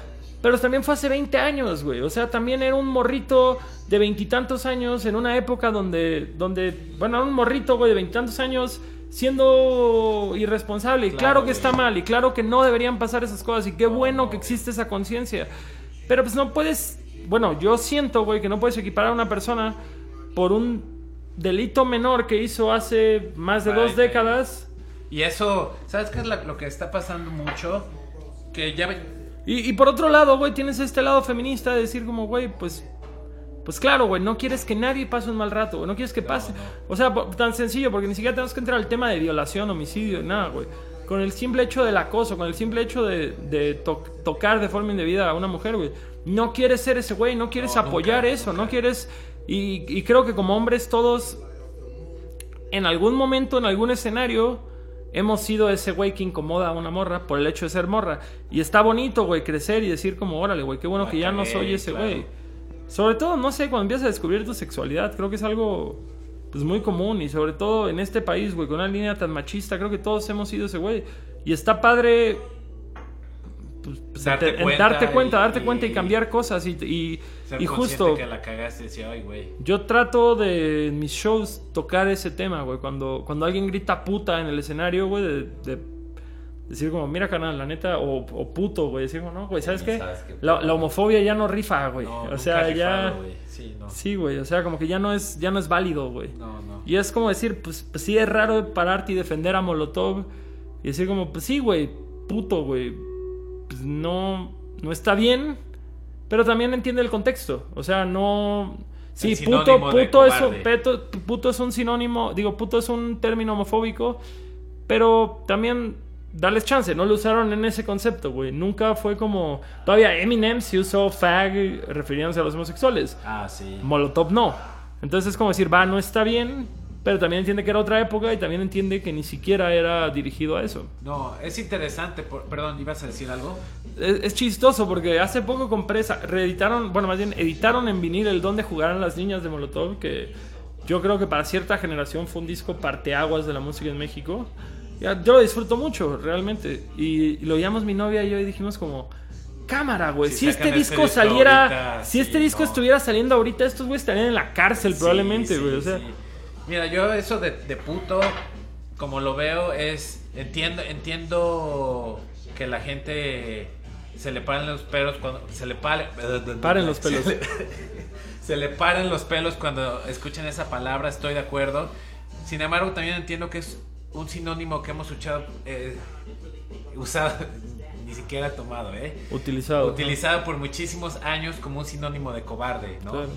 Pero también fue hace 20 años, güey. O sea, también era un morrito de veintitantos años en una época donde, donde, bueno, era un morrito, güey, de veintitantos años siendo irresponsable. Y claro, Claro, que güey. está mal, y claro que no deberían pasar esas cosas. Y qué bueno que existe esa conciencia. Pero pues no puedes, bueno, yo siento, güey, que no puedes equiparar a una persona por un delito menor que hizo hace más de Ay, dos décadas. Y eso, ¿sabes qué es la- lo que está pasando mucho? Que ya ve- Y, y por otro lado, güey, tienes este lado feminista de decir como, güey, pues... Pues claro, güey, no quieres que nadie pase un mal rato, güey, no quieres que pase... O sea, tan sencillo, porque ni siquiera tenemos que entrar al tema de violación, homicidio, nada, güey. Con el simple hecho del acoso, con el simple hecho de, de to- tocar de forma indebida a una mujer, güey. No quieres ser ese güey, no quieres No, apoyar nunca, eso, no quieres... Y, y creo que como hombres todos, en algún momento, en algún escenario, hemos sido ese güey que incomoda a una morra por el hecho de ser morra. Y está bonito, güey, crecer y decir como, órale, güey, qué bueno que ya no soy ese claro. güey. Sobre todo, no sé, cuando empiezas a descubrir tu sexualidad, creo que es algo pues muy común y sobre todo en este país, güey, con una línea tan machista, creo que todos hemos sido ese güey. Y está padre pues, pues, Darte en- en cuenta darte cuenta, y- darte cuenta y y- cambiar cosas y, y, ser y consciente justo que la cagaste y decía, ay, güey. yo trato de en mis shows tocar ese tema, güey. Cuando, cuando alguien grita puta en el escenario, güey, de, de decir como, mira, canal, la neta, o, o puto, güey. Decir no, güey, ¿sabes qué? sabes La, homofobia ya no rifa, güey. No, o sea, ya... rifado, güey. Sí, no. Sí, güey, o sea, como que ya no es, ya no es válido, güey. No, no. Y es como decir, pues, pues sí es raro pararte y defender a Molotov y decir como, pues sí, güey, puto, güey. Pues no, no está bien, pero también entiende el contexto. O sea, no... Sí, puto, puto es, un, peto- puto es un sinónimo, digo, puto es un término homofóbico, pero también darles chance, no lo usaron en ese concepto, güey. Nunca fue como... Todavía Eminem se usó fag refiriéndose a los homosexuales. Ah, sí. Molotov no. Entonces es como decir, va, no está bien, pero también entiende que era otra época y también entiende que ni siquiera era dirigido a eso. No, es interesante. por- Perdón, ¿ibas a decir algo? Es, es chistoso porque hace poco compré, reeditaron, bueno, más bien editaron en vinil el Donde jugarán las niñas de Molotov, que yo creo que para cierta generación fue un disco parteaguas de la música en México. Yo lo disfruto mucho, realmente. Y, y lo oíamos mi novia y yo y dijimos como... Cámara, güey. Si Si, este disco este saliera. ahorita, si este disco no. estuviera saliendo ahorita, estos güeyes estarían en la cárcel, probablemente, güey. sí, o sea, sí. Mira, yo eso de, de puto, como lo veo, es. Entiendo, entiendo que la gente se le paren los pelos cuando. Se le pare, Paren los pelos. Se le, se le paren los pelos cuando escuchan esa palabra, estoy de acuerdo. Sin embargo, también entiendo que es un sinónimo que hemos escuchado. eh, usado, ni siquiera tomado, ¿eh? utilizado. Utilizado por muchísimos años como un sinónimo de cobarde, ¿no? Claro.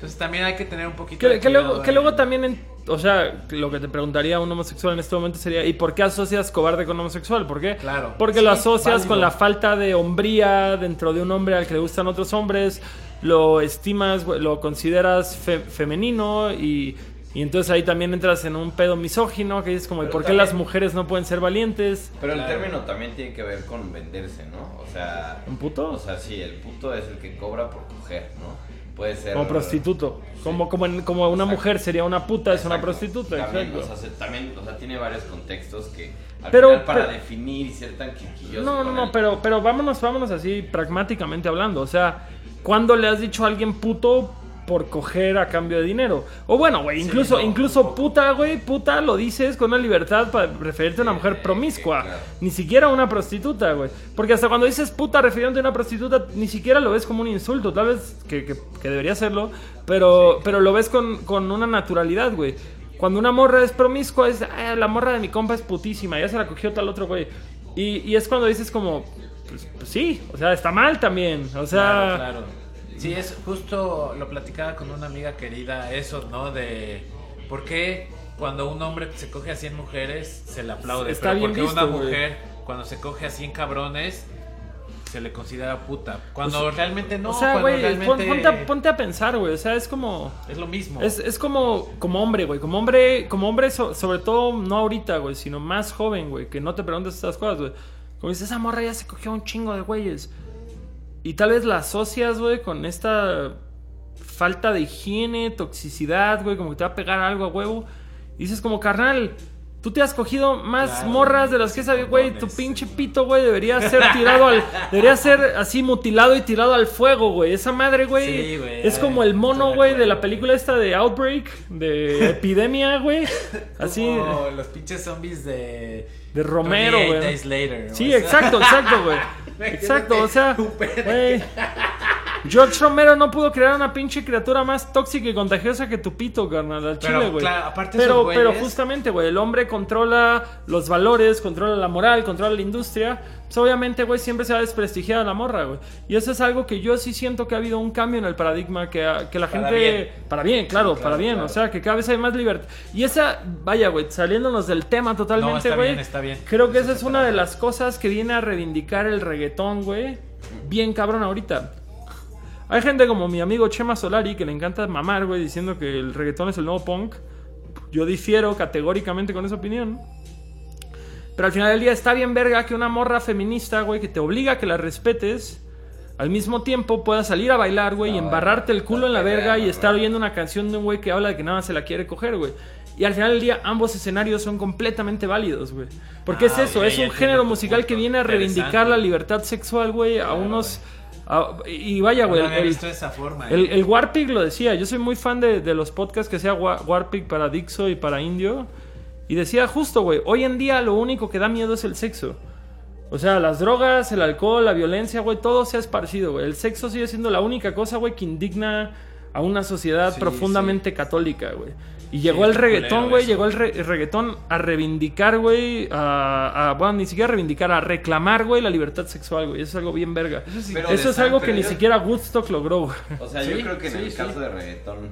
Entonces también hay que tener un poquito Que, de que luego, que también, en- o sea, lo que te preguntaría un homosexual en este momento sería, ¿y por qué asocias cobarde con homosexual? ¿Por qué? Claro. Porque Sí, lo asocias válido. con la falta de hombría dentro de un hombre al que le gustan otros hombres, lo estimas, lo consideras fe- femenino y, y entonces ahí también entras en un pedo misógino que dices como, ¿y por qué también- las mujeres no pueden ser valientes? Pero el término también tiene que ver con venderse, ¿no? O sea. ¿Un puto? O sea, sí, el puto es el que cobra por coger, ¿no? Puede ser. Como prostituto. Sí. Como, como, en- como una Exacto. mujer sería una puta, es una prostituta. También, o sea, se- también, o sea, tiene varios contextos que al Pero- final para pero- definir y ser tan quisquilloso. No, no, no, el- pero, pero vámonos, vámonos así pragmáticamente hablando. O sea, ¿cuándo le has dicho a alguien puto por coger a cambio de dinero? O bueno, güey, incluso, no, incluso puta, güey, puta lo dices con una libertad para referirte a una Sí, mujer sí, promiscua. claro. Ni siquiera a una prostituta, güey. Porque hasta cuando dices puta refiriéndote a una prostituta, ni siquiera lo ves como un insulto. Tal vez que, que- que debería serlo, pero, pero lo ves con, con una naturalidad, güey. Cuando una morra es promiscua, es "Ah, la morra de mi compa es putísima, ya se la cogió tal otro güey. Y, y es cuando dices como, pues, pues sí, o sea, está mal también. O sea, Claro, claro. Sí, es justo lo platicaba con una amiga querida, eso, ¿no? De por qué cuando un hombre se coge a 100 mujeres se le aplaude, Está pero porque visto, una mujer cuando se coge a 100 cabrones se le considera puta. Cuando realmente no, o sea, güey, realmente pon- ponte, a, ponte a pensar, güey. O sea, es como... es lo mismo. Es, es como, como hombre, güey. Como hombre, como hombre so- sobre todo no ahorita, güey, sino más joven, güey. Que no te preguntes estas cosas, güey. Como dices, esa morra ya se cogió un chingo de güeyes. Y tal vez la asocias, güey, con esta falta de higiene, toxicidad, güey. Como que te va a pegar algo a huevo. Y dices como, carnal... Tú te has cogido más Claro, morras de las que sabes, güey. Tu pinche pito, güey, debería ser tirado al. Debería ser así mutilado y tirado al fuego, güey. Esa madre, güey. Sí, güey, es como el mono, güey, de la película esta de Outbreak, de Epidemia, güey. Así, Como los pinches zombies de de Romero, 28 güey. Sí, exacto, exacto, güey. Exacto, o sea, güey. George Romero no pudo crear una pinche criatura más tóxica y contagiosa que tu pito, carnal, al Pero, chile, güey. claro, aparte pero, justamente, güey, el hombre controla los valores, controla la moral, controla la industria. Pues obviamente, güey, siempre se va a desprestigiar a la morra, güey. Y eso es algo que yo sí siento que ha habido un cambio en el paradigma, que, que la Para gente... bien. Para bien, claro, Sí, para bien. claro. O sea, que cada vez hay más libertad. Y esa, vaya, güey, saliéndonos del tema No, totalmente, está güey. bien, está bien. Creo que Eso esa es una de las cosas que viene a reivindicar el reggaetón, güey. Bien cabrón ahorita. Hay gente como mi amigo Chema Solari que le encanta mamar, güey, diciendo que el reggaetón es el nuevo punk. Yo difiero categóricamente con esa opinión. Pero al final del día está bien verga que una morra feminista, güey, que te obliga a que la respetes, al mismo tiempo pueda salir a bailar, güey, y embarrarte el culo en la verga y estar oyendo una canción de un güey que habla de que nada se la quiere coger, güey. Y al final del día ambos escenarios son completamente válidos, güey. Porque es Ah, eso, es un género musical que viene a reivindicar la libertad sexual, güey, a unos... a- y vaya, güey, el- visto de esa forma. el, eh. el Warpig lo decía, yo soy muy fan de, de los podcasts que sea Wa- Warpig para Dixo y para Indio. Y decía justo, güey, hoy en día lo único que da miedo es el sexo. O sea, las drogas, el alcohol, la violencia, güey, todo se ha esparcido, güey. El sexo sigue siendo la única cosa, güey, que indigna a una sociedad Sí, profundamente católica, güey. Y llegó Sí, el reggaetón, güey, llegó el, re- el reggaetón a reivindicar, güey, a, a- bueno, ni siquiera reivindicar, a reclamar, güey, la libertad sexual, güey. Eso es algo bien verga. Eso es algo que ni siquiera Woodstock logró, güey. O sea, Sí, yo creo que en sí, el sí. caso de reggaetón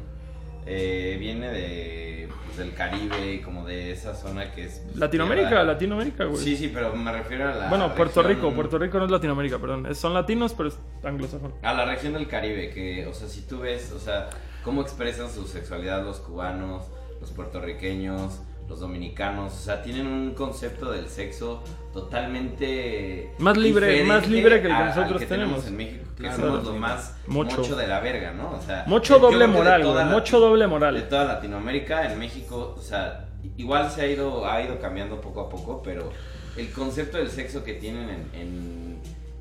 eh, viene de, pues, del Caribe, como de esa zona que es... pues, Latinoamérica, tierra- Latinoamérica, güey. Sí, sí, pero me refiero a la bueno, Puerto región- Rico, Puerto Rico no es Latinoamérica, perdón. Son latinos, pero es anglosajón. A la región del Caribe, que, o sea, si tú ves, o sea, cómo expresan su sexualidad los cubanos, los puertorriqueños, los dominicanos, o sea, tienen un concepto del sexo totalmente Más libre- más libre que el que al nosotros que tenemos. en México, que Claro. somos lo más Mucho. mucho. de la verga, ¿no? O sea, Mucho doble de moral, güey. Mucho doble de moral. toda Latinoamérica, en México, o sea, igual se ha ido, ha ido cambiando poco a poco, pero el concepto del sexo que tienen en, en,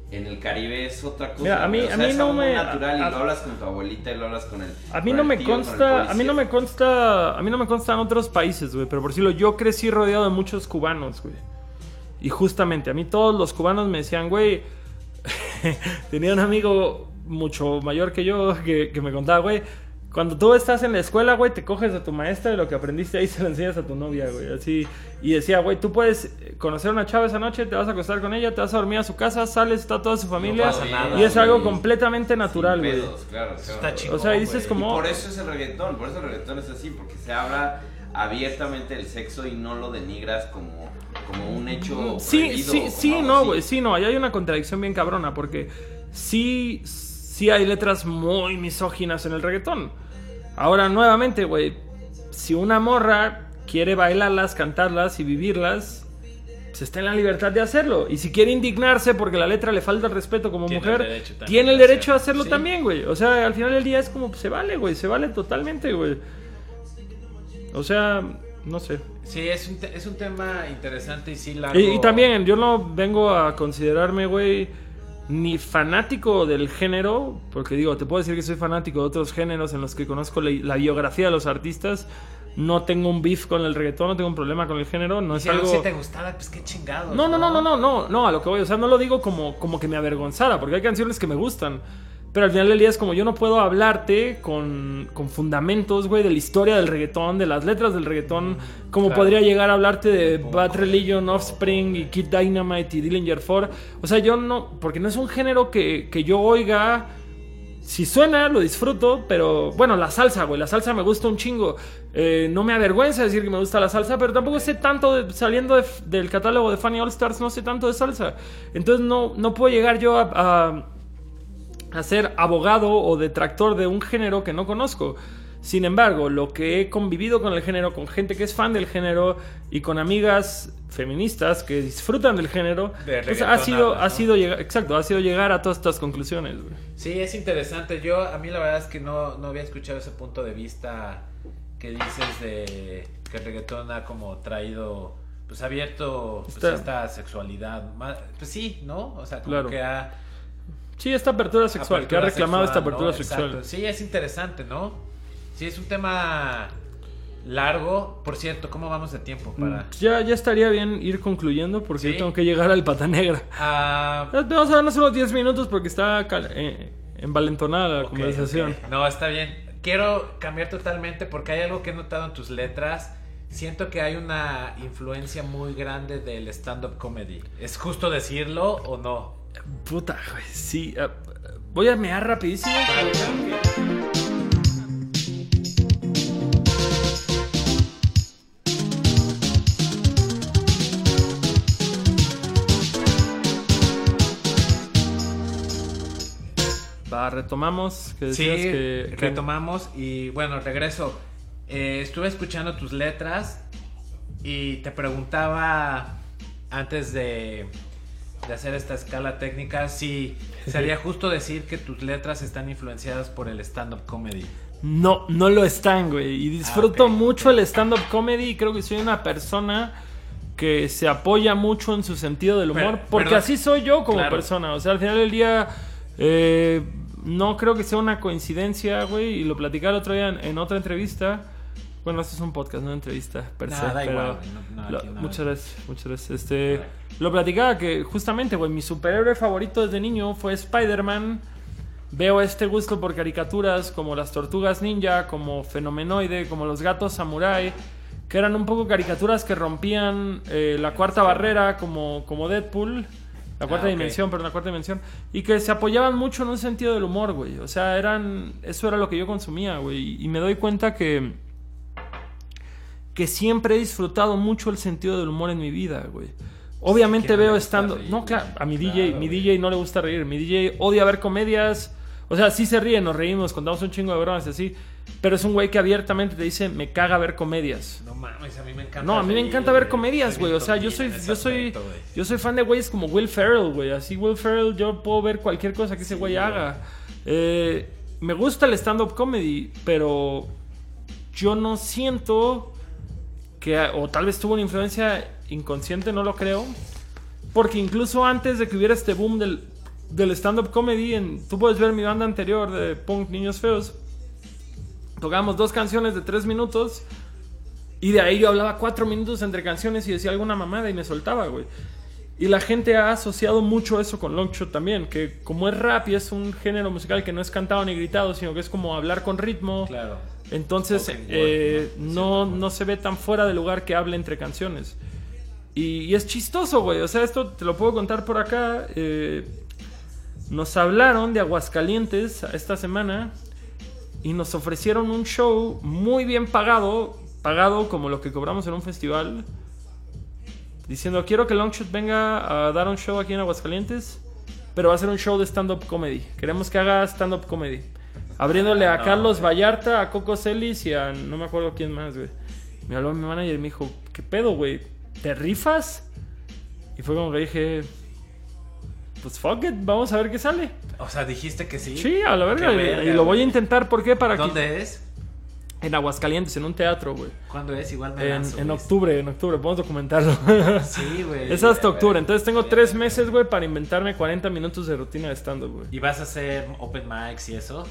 en el Caribe es otra cosa. Mira, a mí-. O a sea, mí es no me- natural a- y lo hablas con tu abuelita y lo hablas con el. A mí no me tío, consta, a mí no me consta, a mí no me consta en otros países, güey, pero por decirlo, yo crecí rodeado de muchos cubanos, güey. Y justamente, a mí todos los cubanos me decían, güey, tenía un amigo mucho mayor que yo que, que me contaba, güey, cuando tú estás en la escuela, güey, te coges a tu maestra y lo que aprendiste ahí se lo enseñas a tu novia, güey, así. Y decía, güey, tú puedes conocer a una chava esa noche, te vas a acostar con ella, te vas a dormir a su casa, sales, está toda su familia. pasa nada, y es algo güey. completamente natural, Sin güey. pedos, claro, claro. Está chido. O sea, dices güey. como... Y por eso es el reggaetón, por eso el reggaetón es así, porque se habla abiertamente del sexo y no lo denigras como, como un hecho. Sí, prohibido sí, sí, no, así. güey, sí, no, ahí hay una contradicción bien cabrona, porque sí, sí hay letras muy misóginas en el reggaetón. Ahora, nuevamente, güey, si una morra quiere bailarlas, cantarlas y vivirlas, pues está en la libertad de hacerlo. Y si quiere indignarse porque la letra le falta el respeto como Tiene mujer, el derecho también tiene el de derecho a hacerlo, sí. también, güey. O sea, al final del día es como, pues, se vale, güey, se vale totalmente, güey. O sea, no sé. Sí, es un, es un tema interesante y sí largo. Y, y también, yo no vengo a considerarme, güey, ni fanático del género, porque digo, te puedo decir que soy fanático de otros géneros en los que conozco la, la biografía de los artistas. No tengo un beef con el reggaetón, no tengo un problema con el género, no es Si algo sí te gustaba, pues qué chingados. No, no, no, no, no, no, no, a lo que voy, o sea, no lo digo como, como que me avergonzara, porque hay canciones que me gustan, Pero al final del día es como yo no puedo hablarte con, con fundamentos, güey, de la historia del reggaetón, de las letras del reggaetón, como Claro. podría llegar a hablarte de Bad Religion, Offspring y Kid Dynamite y Dillinger Ford. O sea, yo no, porque no es un género que, que yo oiga. Si suena, lo disfruto, pero bueno, la salsa, güey, la salsa me gusta un chingo. Eh, no me avergüenza decir que me gusta la salsa, pero tampoco sé tanto, de- saliendo de- del catálogo de Funny All Stars, no sé tanto de salsa. Entonces no, no puedo llegar yo a- a, a ser abogado o detractor de un género que no conozco. Sin embargo, lo que he convivido con el género, con gente que es fan del género y con amigas feministas que disfrutan del género, De pues ha sido, ha sido llegar, exacto, ha sido llegar a todas estas conclusiones. güey. Sí, es interesante. Yo, a mí la verdad es que no, no había escuchado ese punto de vista que dices de que el reggaetón ha como traído, pues abierto pues, esta sexualidad. Pues sí, ¿no? O sea, como Claro. que ha... Sí, esta apertura sexual, que ha apertura reclamado esta sexual, apertura ¿no? sexual. Exacto. Sí, es interesante, ¿no? Sí, es un tema largo. Por cierto, ¿cómo vamos de tiempo para...? Ya, ya estaría bien ir concluyendo porque Sí. yo tengo que llegar al pata negra. Ah, Vamos a darnos unos 10 minutos porque está cal- eh, envalentonada la Ok, conversación. ok. No, está bien. Quiero cambiar totalmente porque hay algo que he notado en tus letras. Siento que hay una influencia muy grande del stand-up comedy. ¿Es justo decirlo o no? Puta, güey, sí. ah, voy a mear rapidísimo. Va, retomamos. Que Sí, decías que, que- retomamos y bueno, regreso. Eh, estuve escuchando tus letras y te preguntaba antes de, de hacer esta escala técnica si sería justo decir que tus letras están influenciadas por el stand-up comedy. No, no lo están, güey. Y disfruto ok. mucho el stand-up comedy y creo que soy una persona que se apoya mucho en su sentido del humor. Pero- porque así soy yo como Claro. persona. O sea, al final del día, eh, no creo que sea una coincidencia, güey. Y lo platicaba el otro día en, en otra entrevista. Bueno, esto es un podcast, no una entrevista per Nada, se, da pero igual, no- no, lo- muchas gracias, muchas gracias. Este, lo platicaba que justamente, güey, mi superhéroe favorito desde niño fue Spider-Man. Veo este gusto por caricaturas como las tortugas ninja, como Fenomenoide, como los gatos samurai, que eran un poco caricaturas que rompían eh, la cuarta barrera como, como Deadpool, la cuarta Ah, dimensión, pero la cuarta dimensión, y que se apoyaban mucho en un sentido del humor, güey. O sea, eran, eso era lo que yo consumía, güey. Y me doy cuenta que, que siempre he disfrutado mucho el sentido del humor en mi vida, güey. Obviamente veo estando. reír, No, claro, a mi DJ, mi güey. DJ no le gusta reír. Mi DJ odia ver comedias. O sea, sí se ríe, nos reímos, contamos un chingo de bromas y así. Pero es un güey que abiertamente te dice, me caga ver comedias. No mames, a mí me encanta. No, a mí me encanta ver comedias, güey. O sea, yo soy, yo soy, aspecto, yo soy fan de güeyes como Will Ferrell, güey. Así Will Ferrell, yo puedo ver cualquier cosa que ese güey haga. Eh, me gusta el stand-up comedy, pero yo no siento que, o tal vez tuvo una influencia inconsciente, no lo creo. Porque incluso antes de que hubiera este boom del, del stand-up comedy, en, tú puedes ver mi banda anterior de punk Niños Feos. Tocábamos dos canciones de tres minutos. Y de ahí yo hablaba cuatro minutos entre canciones y decía alguna mamada y me soltaba, güey. Y la gente ha asociado mucho eso con Longshot también, que como es rap y es un género musical que no es cantado ni gritado, sino que es como hablar con ritmo, Claro. Entonces eh, ¿no? no, no se ve tan fuera de lugar que hable entre canciones. Y, y es chistoso, güey. O sea, esto te lo puedo contar por acá. eh, nos hablaron de Aguascalientes esta semana y nos ofrecieron un show muy bien pagado, pagado como lo que cobramos en un festival, diciendo quiero que Longshot venga a dar un show aquí en Aguascalientes, pero va a ser un show de stand-up comedy. Queremos que haga stand-up comedy. Abriéndole a No, Carlos güey. Vallarta, a Coco Celis y a no me acuerdo quién más, güey. Me habló mi manager y me dijo, ¿qué pedo, güey? ¿Te rifas? Y fue como que dije, pues fuck it, vamos a ver qué sale. O sea, dijiste que sí. Sí, a la verga. Y- verga, y lo voy a intentar, ¿por qué? Para que... ¿Dónde es? En Aguascalientes, en un teatro, güey. ¿Cuándo es? Igual me En, lanzo, en octubre, en octubre, podemos documentarlo. Sí, güey. es hasta octubre, entonces tengo tres meses, güey, para inventarme 40 minutos de rutina de stand-up, güey. ¿Y vas a hacer open mics y eso?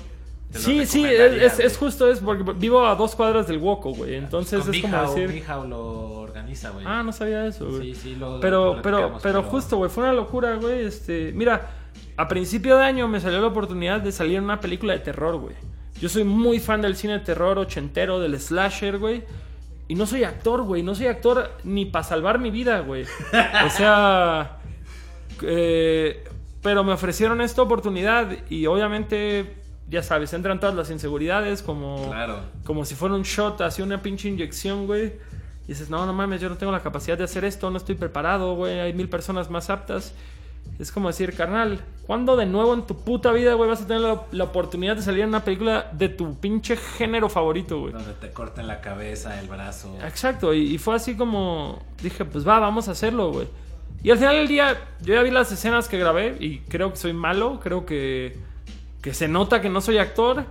Sí, sí, es, es- justo, es porque vivo a dos cuadras del Woco, güey. Entonces es como decir... Mijao lo organiza, güey. Ah, no sabía eso, güey. Sí, sí, lo. pero, lo pero, pero justo, güey, fue una locura, güey. Este, mira, a principio de año me salió la oportunidad de salir en una película de terror, güey. Yo soy muy fan del cine de terror ochentero, del slasher, güey. Y no soy actor, güey. No soy actor ni para salvar mi vida, güey. O sea... eh, pero me ofrecieron esta oportunidad y obviamente, ya sabes, entran todas las inseguridades como, Claro. como si fuera un shot, así una pinche inyección, güey. Y dices, no, no mames, yo no tengo la capacidad de hacer esto, no estoy preparado, güey. Hay mil personas más aptas. Es como decir, carnal, ¿cuándo de nuevo en tu puta vida, güey, vas a tener la, la oportunidad de salir en una película de tu pinche género favorito, güey? Donde te corten la cabeza, el brazo. Exacto, y, y fue así como dije, pues va, vamos a hacerlo, güey. Y al final del día, yo ya vi las escenas que grabé y creo que soy malo, creo que, que se nota que no soy actor.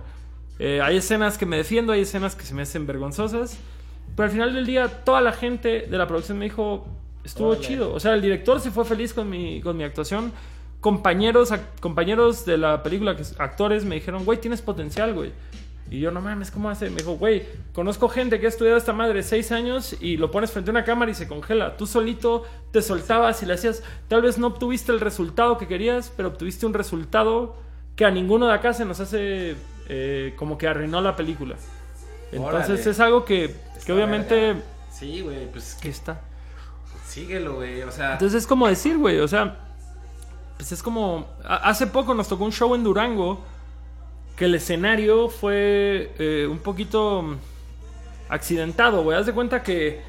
Eh, hay escenas que me defiendo, hay escenas que se me hacen vergonzosas. Pero al final del día, toda la gente de la producción me dijo, estuvo chido. O sea, el director se fue feliz con mi, con mi actuación. Compañeros, compañeros de la película, actores, me dijeron, güey, tienes potencial, güey. Y yo, no mames, ¿cómo hace? Me dijo, güey, conozco gente que ha estudiado esta madre seis años y lo pones frente a una cámara y se congela. Tú solito te soltabas y le hacías. Tal vez no obtuviste el resultado que querías, pero obtuviste un resultado que a ninguno de acá se nos hace eh, como que arruinó la película. Entonces Órale. es algo que, que obviamente. verga. Sí, güey, pues que está. síguelo, güey. O sea, Entonces es como decir, güey, o sea, pues es como... Hace poco nos tocó un show en Durango que el escenario fue eh, un poquito accidentado, güey. Haz de cuenta que,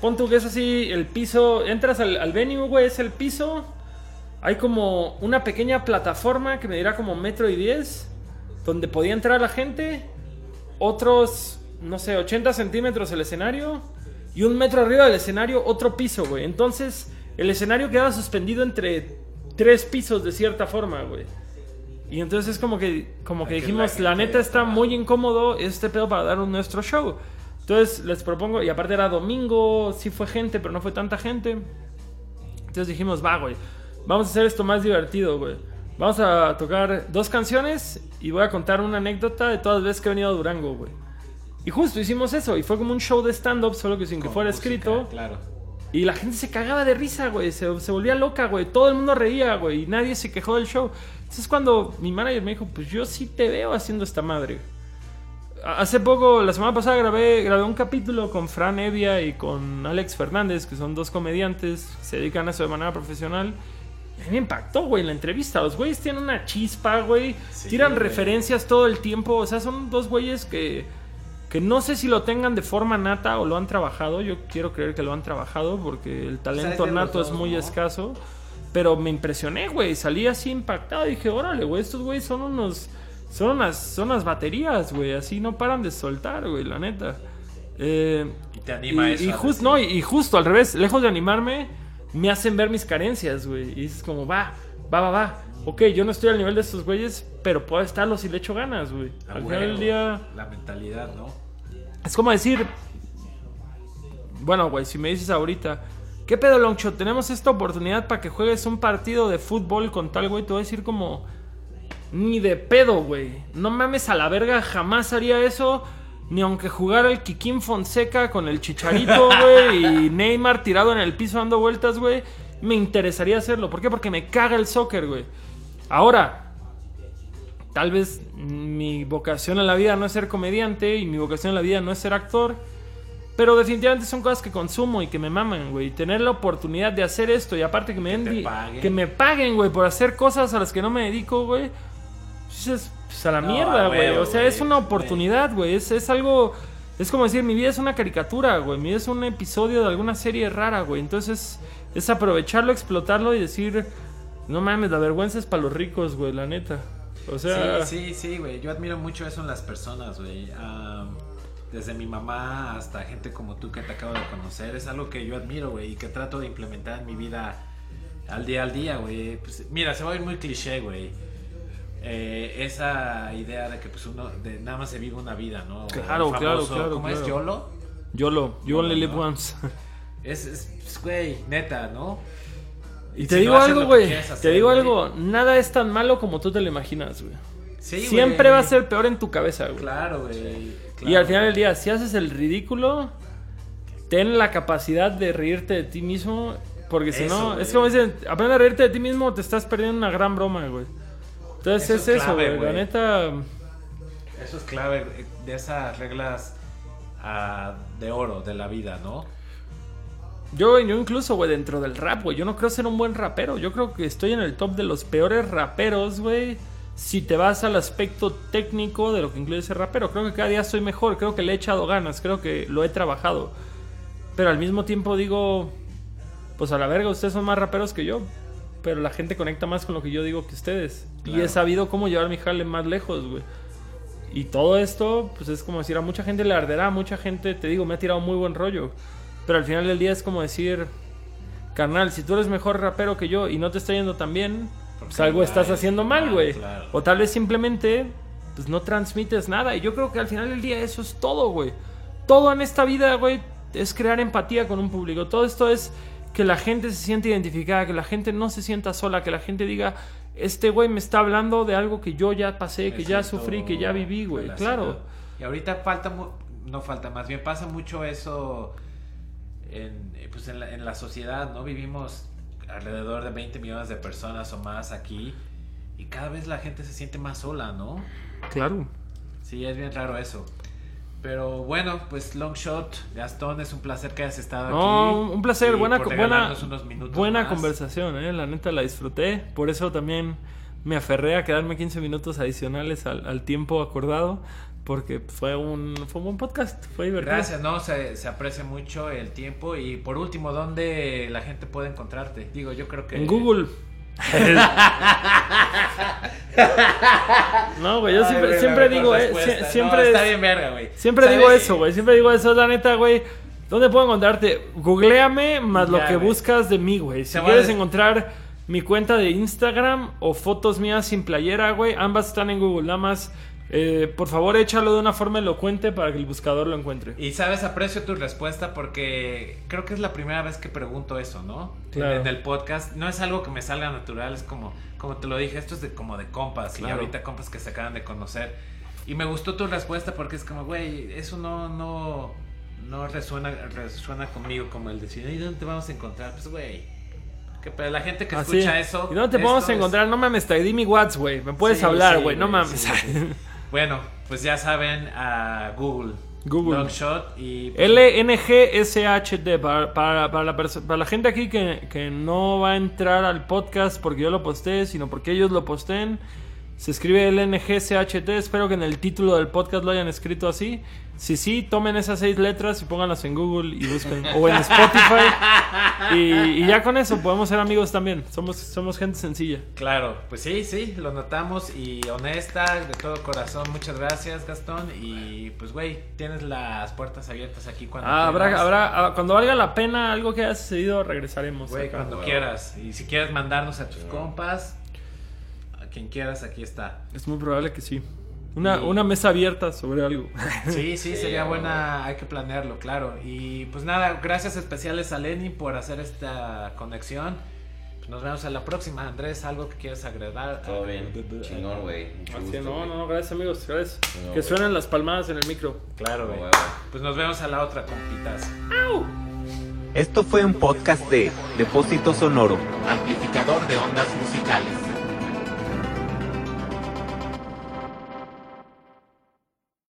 pon tú que es así, el piso, entras al, al venue, güey, es el piso. Hay como una pequeña plataforma que me dirá como metro y diez, donde podía entrar la gente. Otros, no sé, 80 centímetros el escenario. Y un metro arriba del escenario, otro piso, güey. Entonces, el escenario quedaba suspendido entre tres pisos de cierta forma, güey. Y entonces es como que, como que dijimos, la la neta está muy incómodo este pedo para dar un nuestro show. Entonces les propongo, y aparte era domingo, sí fue gente, pero no fue tanta gente. Entonces dijimos, va, güey, vamos a hacer esto más divertido, güey. Vamos a tocar dos canciones y voy a contar una anécdota de todas las veces que he venido a Durango, güey. Y justo hicimos eso, y fue como un show de stand-up, solo que sin que fuera música, escrito. Claro. Y la gente se cagaba de risa, güey. Se, se volvía loca, güey. Todo el mundo reía, güey. Y nadie se quejó del show. Entonces cuando mi manager me dijo, pues yo sí te veo haciendo esta madre. Hace poco, la semana pasada grabé, grabé un capítulo con Fran Evia y con Alex Fernández, que son dos comediantes que se dedican a eso de manera profesional. A mí me impactó, güey, la entrevista. Los güeyes tienen una chispa, güey. Sí, Tiran güey. referencias todo el tiempo. O sea, son dos güeyes que, que no sé si lo tengan de forma nata o lo han trabajado. Yo quiero creer que lo han trabajado porque el talento nato es muy ¿no? escaso. Pero me impresioné, güey. Salí así impactado. Dije, órale, güey, estos güeyes son unos. Son unas, son unas baterías, güey. Así no paran de soltar, güey, la neta. Eh, Y te anima y, eso. y no, y, y justo al revés, lejos de animarme, me hacen ver mis carencias, güey. Y es como, va, va, va, va. Ok, yo no estoy al nivel de estos güeyes, pero puedo estarlo si le echo ganas, güey. Al final del día. La mentalidad, ¿no? Es como decir. Bueno, güey, si me dices ahorita. ¿Qué pedo, Longshot? Tenemos esta oportunidad para que juegues un partido de fútbol con tal, güey. Te voy a decir como. Ni de pedo, güey. No mames a la verga, jamás haría eso. Ni aunque jugara el Kikín Fonseca con el Chicharito, güey. Y Neymar tirado en el piso dando vueltas, güey. Me interesaría hacerlo. ¿Por qué? Porque me caga el soccer, güey. Ahora, tal vez mi vocación en la vida no es ser comediante y mi vocación en la vida no es ser actor. Pero definitivamente son cosas que consumo y que me maman, güey. Tener la oportunidad de hacer esto y aparte que me den paguen. que me paguen, güey, por hacer cosas a las que no me dedico, güey. Pues es pues, a la No, mierda, güey. O sea, güey, es una oportunidad, güey. Es, es algo. Es como decir, mi vida es una caricatura, güey. Mi vida es un episodio de alguna serie rara, güey. Entonces, es aprovecharlo, explotarlo y decir, no mames, la vergüenza es para los ricos, güey, la neta. O sea, sí, sí, sí, güey. Yo admiro mucho eso en las personas, güey. Am, desde mi mamá hasta gente como tú que te acabo de conocer. Es algo que yo admiro, güey. Y que trato de implementar en mi vida al día al día, güey. Pues, mira, se va a ir muy cliché, güey. Eh, esa idea de que pues uno de, nada más se vive una vida, ¿no? Claro, claro, claro, ¿Cómo es claro. YOLO? YOLO, you only live once. Es, es, pues, güey, neta, ¿no? Y te si digo no algo, güey. Te hacer, digo güey. algo. Nada es tan malo como tú te lo imaginas, güey. Sí, güey. Siempre va a ser peor en tu cabeza, güey. Claro, güey. Y claro. al final del día, si haces el ridículo, ten la capacidad de reírte de ti mismo. Porque si Eso, no, güey. es como dicen, aprende a reírte de ti mismo, te estás perdiendo una gran broma, güey. Entonces Eso es es eso, güey. La neta. Eso es clave de esas reglas ah, de oro de la vida, ¿no? Yo, yo incluso, güey, dentro del rap, güey, yo no creo ser un buen rapero. Yo creo que estoy en el top de los peores raperos, güey. Si te vas al aspecto técnico de lo que incluye ser rapero, creo que cada día soy mejor, creo que le he echado ganas, creo que lo he trabajado. Pero al mismo tiempo digo, pues a la verga, ustedes son más raperos que yo. Pero la gente conecta más con lo que yo digo que ustedes. Y he sabido cómo llevar mi jale más lejos, güey. Y todo esto, pues es como decir, a mucha gente le arderá, a mucha gente, te digo, me ha tirado muy buen rollo. Pero al final del día es como decir, carnal, si tú eres mejor rapero que yo y no te está yendo tan bien, pues algo estás haciendo mal, ah, güey. claro. O tal vez simplemente, pues no transmites nada. Y yo creo que al final del día eso es todo, güey. Todo en esta vida, güey, es crear empatía con un público. Todo esto es que la gente se siente identificada, que la gente no se sienta sola, que la gente diga, este güey me está hablando de algo que yo ya pasé, que ya sufrí, que ya viví, güey. Claro. Y ahorita falta, no falta, más bien pasa mucho eso en, pues en, la, en la sociedad, ¿no? Vivimos alrededor de 20 millones de personas o más aquí y cada vez la gente se siente más sola, ¿no? Claro. Sí, es bien raro eso. Pero bueno, pues long shot, Gastón, es un placer que hayas estado No, aquí. un placer, buena, buena, buena más. conversación, eh, la neta la disfruté, por eso también me aferré a quedarme 15 minutos adicionales al, al tiempo acordado, porque fue un, fue un buen podcast, fue divertido. Gracias, no, se, se aprecia mucho el tiempo. Y por último, ¿dónde la gente puede encontrarte? Digo, yo creo que... En Google. no, güey, yo Ay, siempre, güey, digo, eh, No, siempre, está bien verga, güey. siempre ¿Sabes? digo eso, güey, siempre digo eso, la neta, güey. ¿Dónde puedo encontrarte? Googleame más lo que güey. buscas de mí, güey. Si quieres encontrar mi cuenta de Instagram o fotos mías sin playera, güey, ambas están en Google. Nada más, eh, por favor, échalo de una forma elocuente para que el buscador lo encuentre. Y sabes, aprecio tu respuesta porque creo que es la primera vez que pregunto eso, ¿no? Claro. En el podcast. No es algo que me salga natural, es como, como te lo dije, esto es de, como de compas. Y ahorita compas que se acaban de conocer. Y me gustó tu respuesta porque es como, güey, eso no, no, no resuena, resuena conmigo como el decir, ¿y dónde te vamos a encontrar? Pues, güey. Que para la gente que Así. escucha eso. ¿Y dónde te podemos es- encontrar? No mames, te di mi WhatsApp, güey. Me puedes Sí, hablar, sí, güey. no mames. Bueno, pues ya saben, a Google. Google. Longshot y. LNGSHD, para, para, para, la para la gente aquí que, que no va a entrar al podcast porque yo lo posté, sino porque ellos lo posteen, se escribe LNGSHD. Espero que en el título del podcast lo hayan escrito así. Si sí, tomen esas seis letras y pónganlas en Google y busquen, o en Spotify. Y, y ya con eso podemos ser amigos también. Somos, somos gente sencilla. Claro, pues sí, sí, lo notamos y honesta, de todo corazón, muchas gracias Gastón y pues güey, tienes las puertas abiertas aquí cuando Ah, habrá, quieras. habrá, ah, cuando valga la pena algo que haya sucedido, regresaremos. Güey, acá. cuando Wow. quieras y si quieres mandarnos a tus compas, a quien quieras, aquí está. Es muy probable que sí. Una, Y- una mesa abierta sobre algo. Sí, sí, sería buena, hay que planearlo, claro. Y pues nada, gracias especiales a Lenny por hacer esta conexión. Pues nos vemos a la próxima. Andrés, ¿algo que quieras agregar? Todo bien. Chingón, güey. No, no, no, gracias amigos, gracias. No, que güey. suenen las palmadas en el micro. Claro, güey. Pues nos vemos a la otra, compitas. Esto fue un podcast de Depósito Sonoro, amplificador de ondas musicales.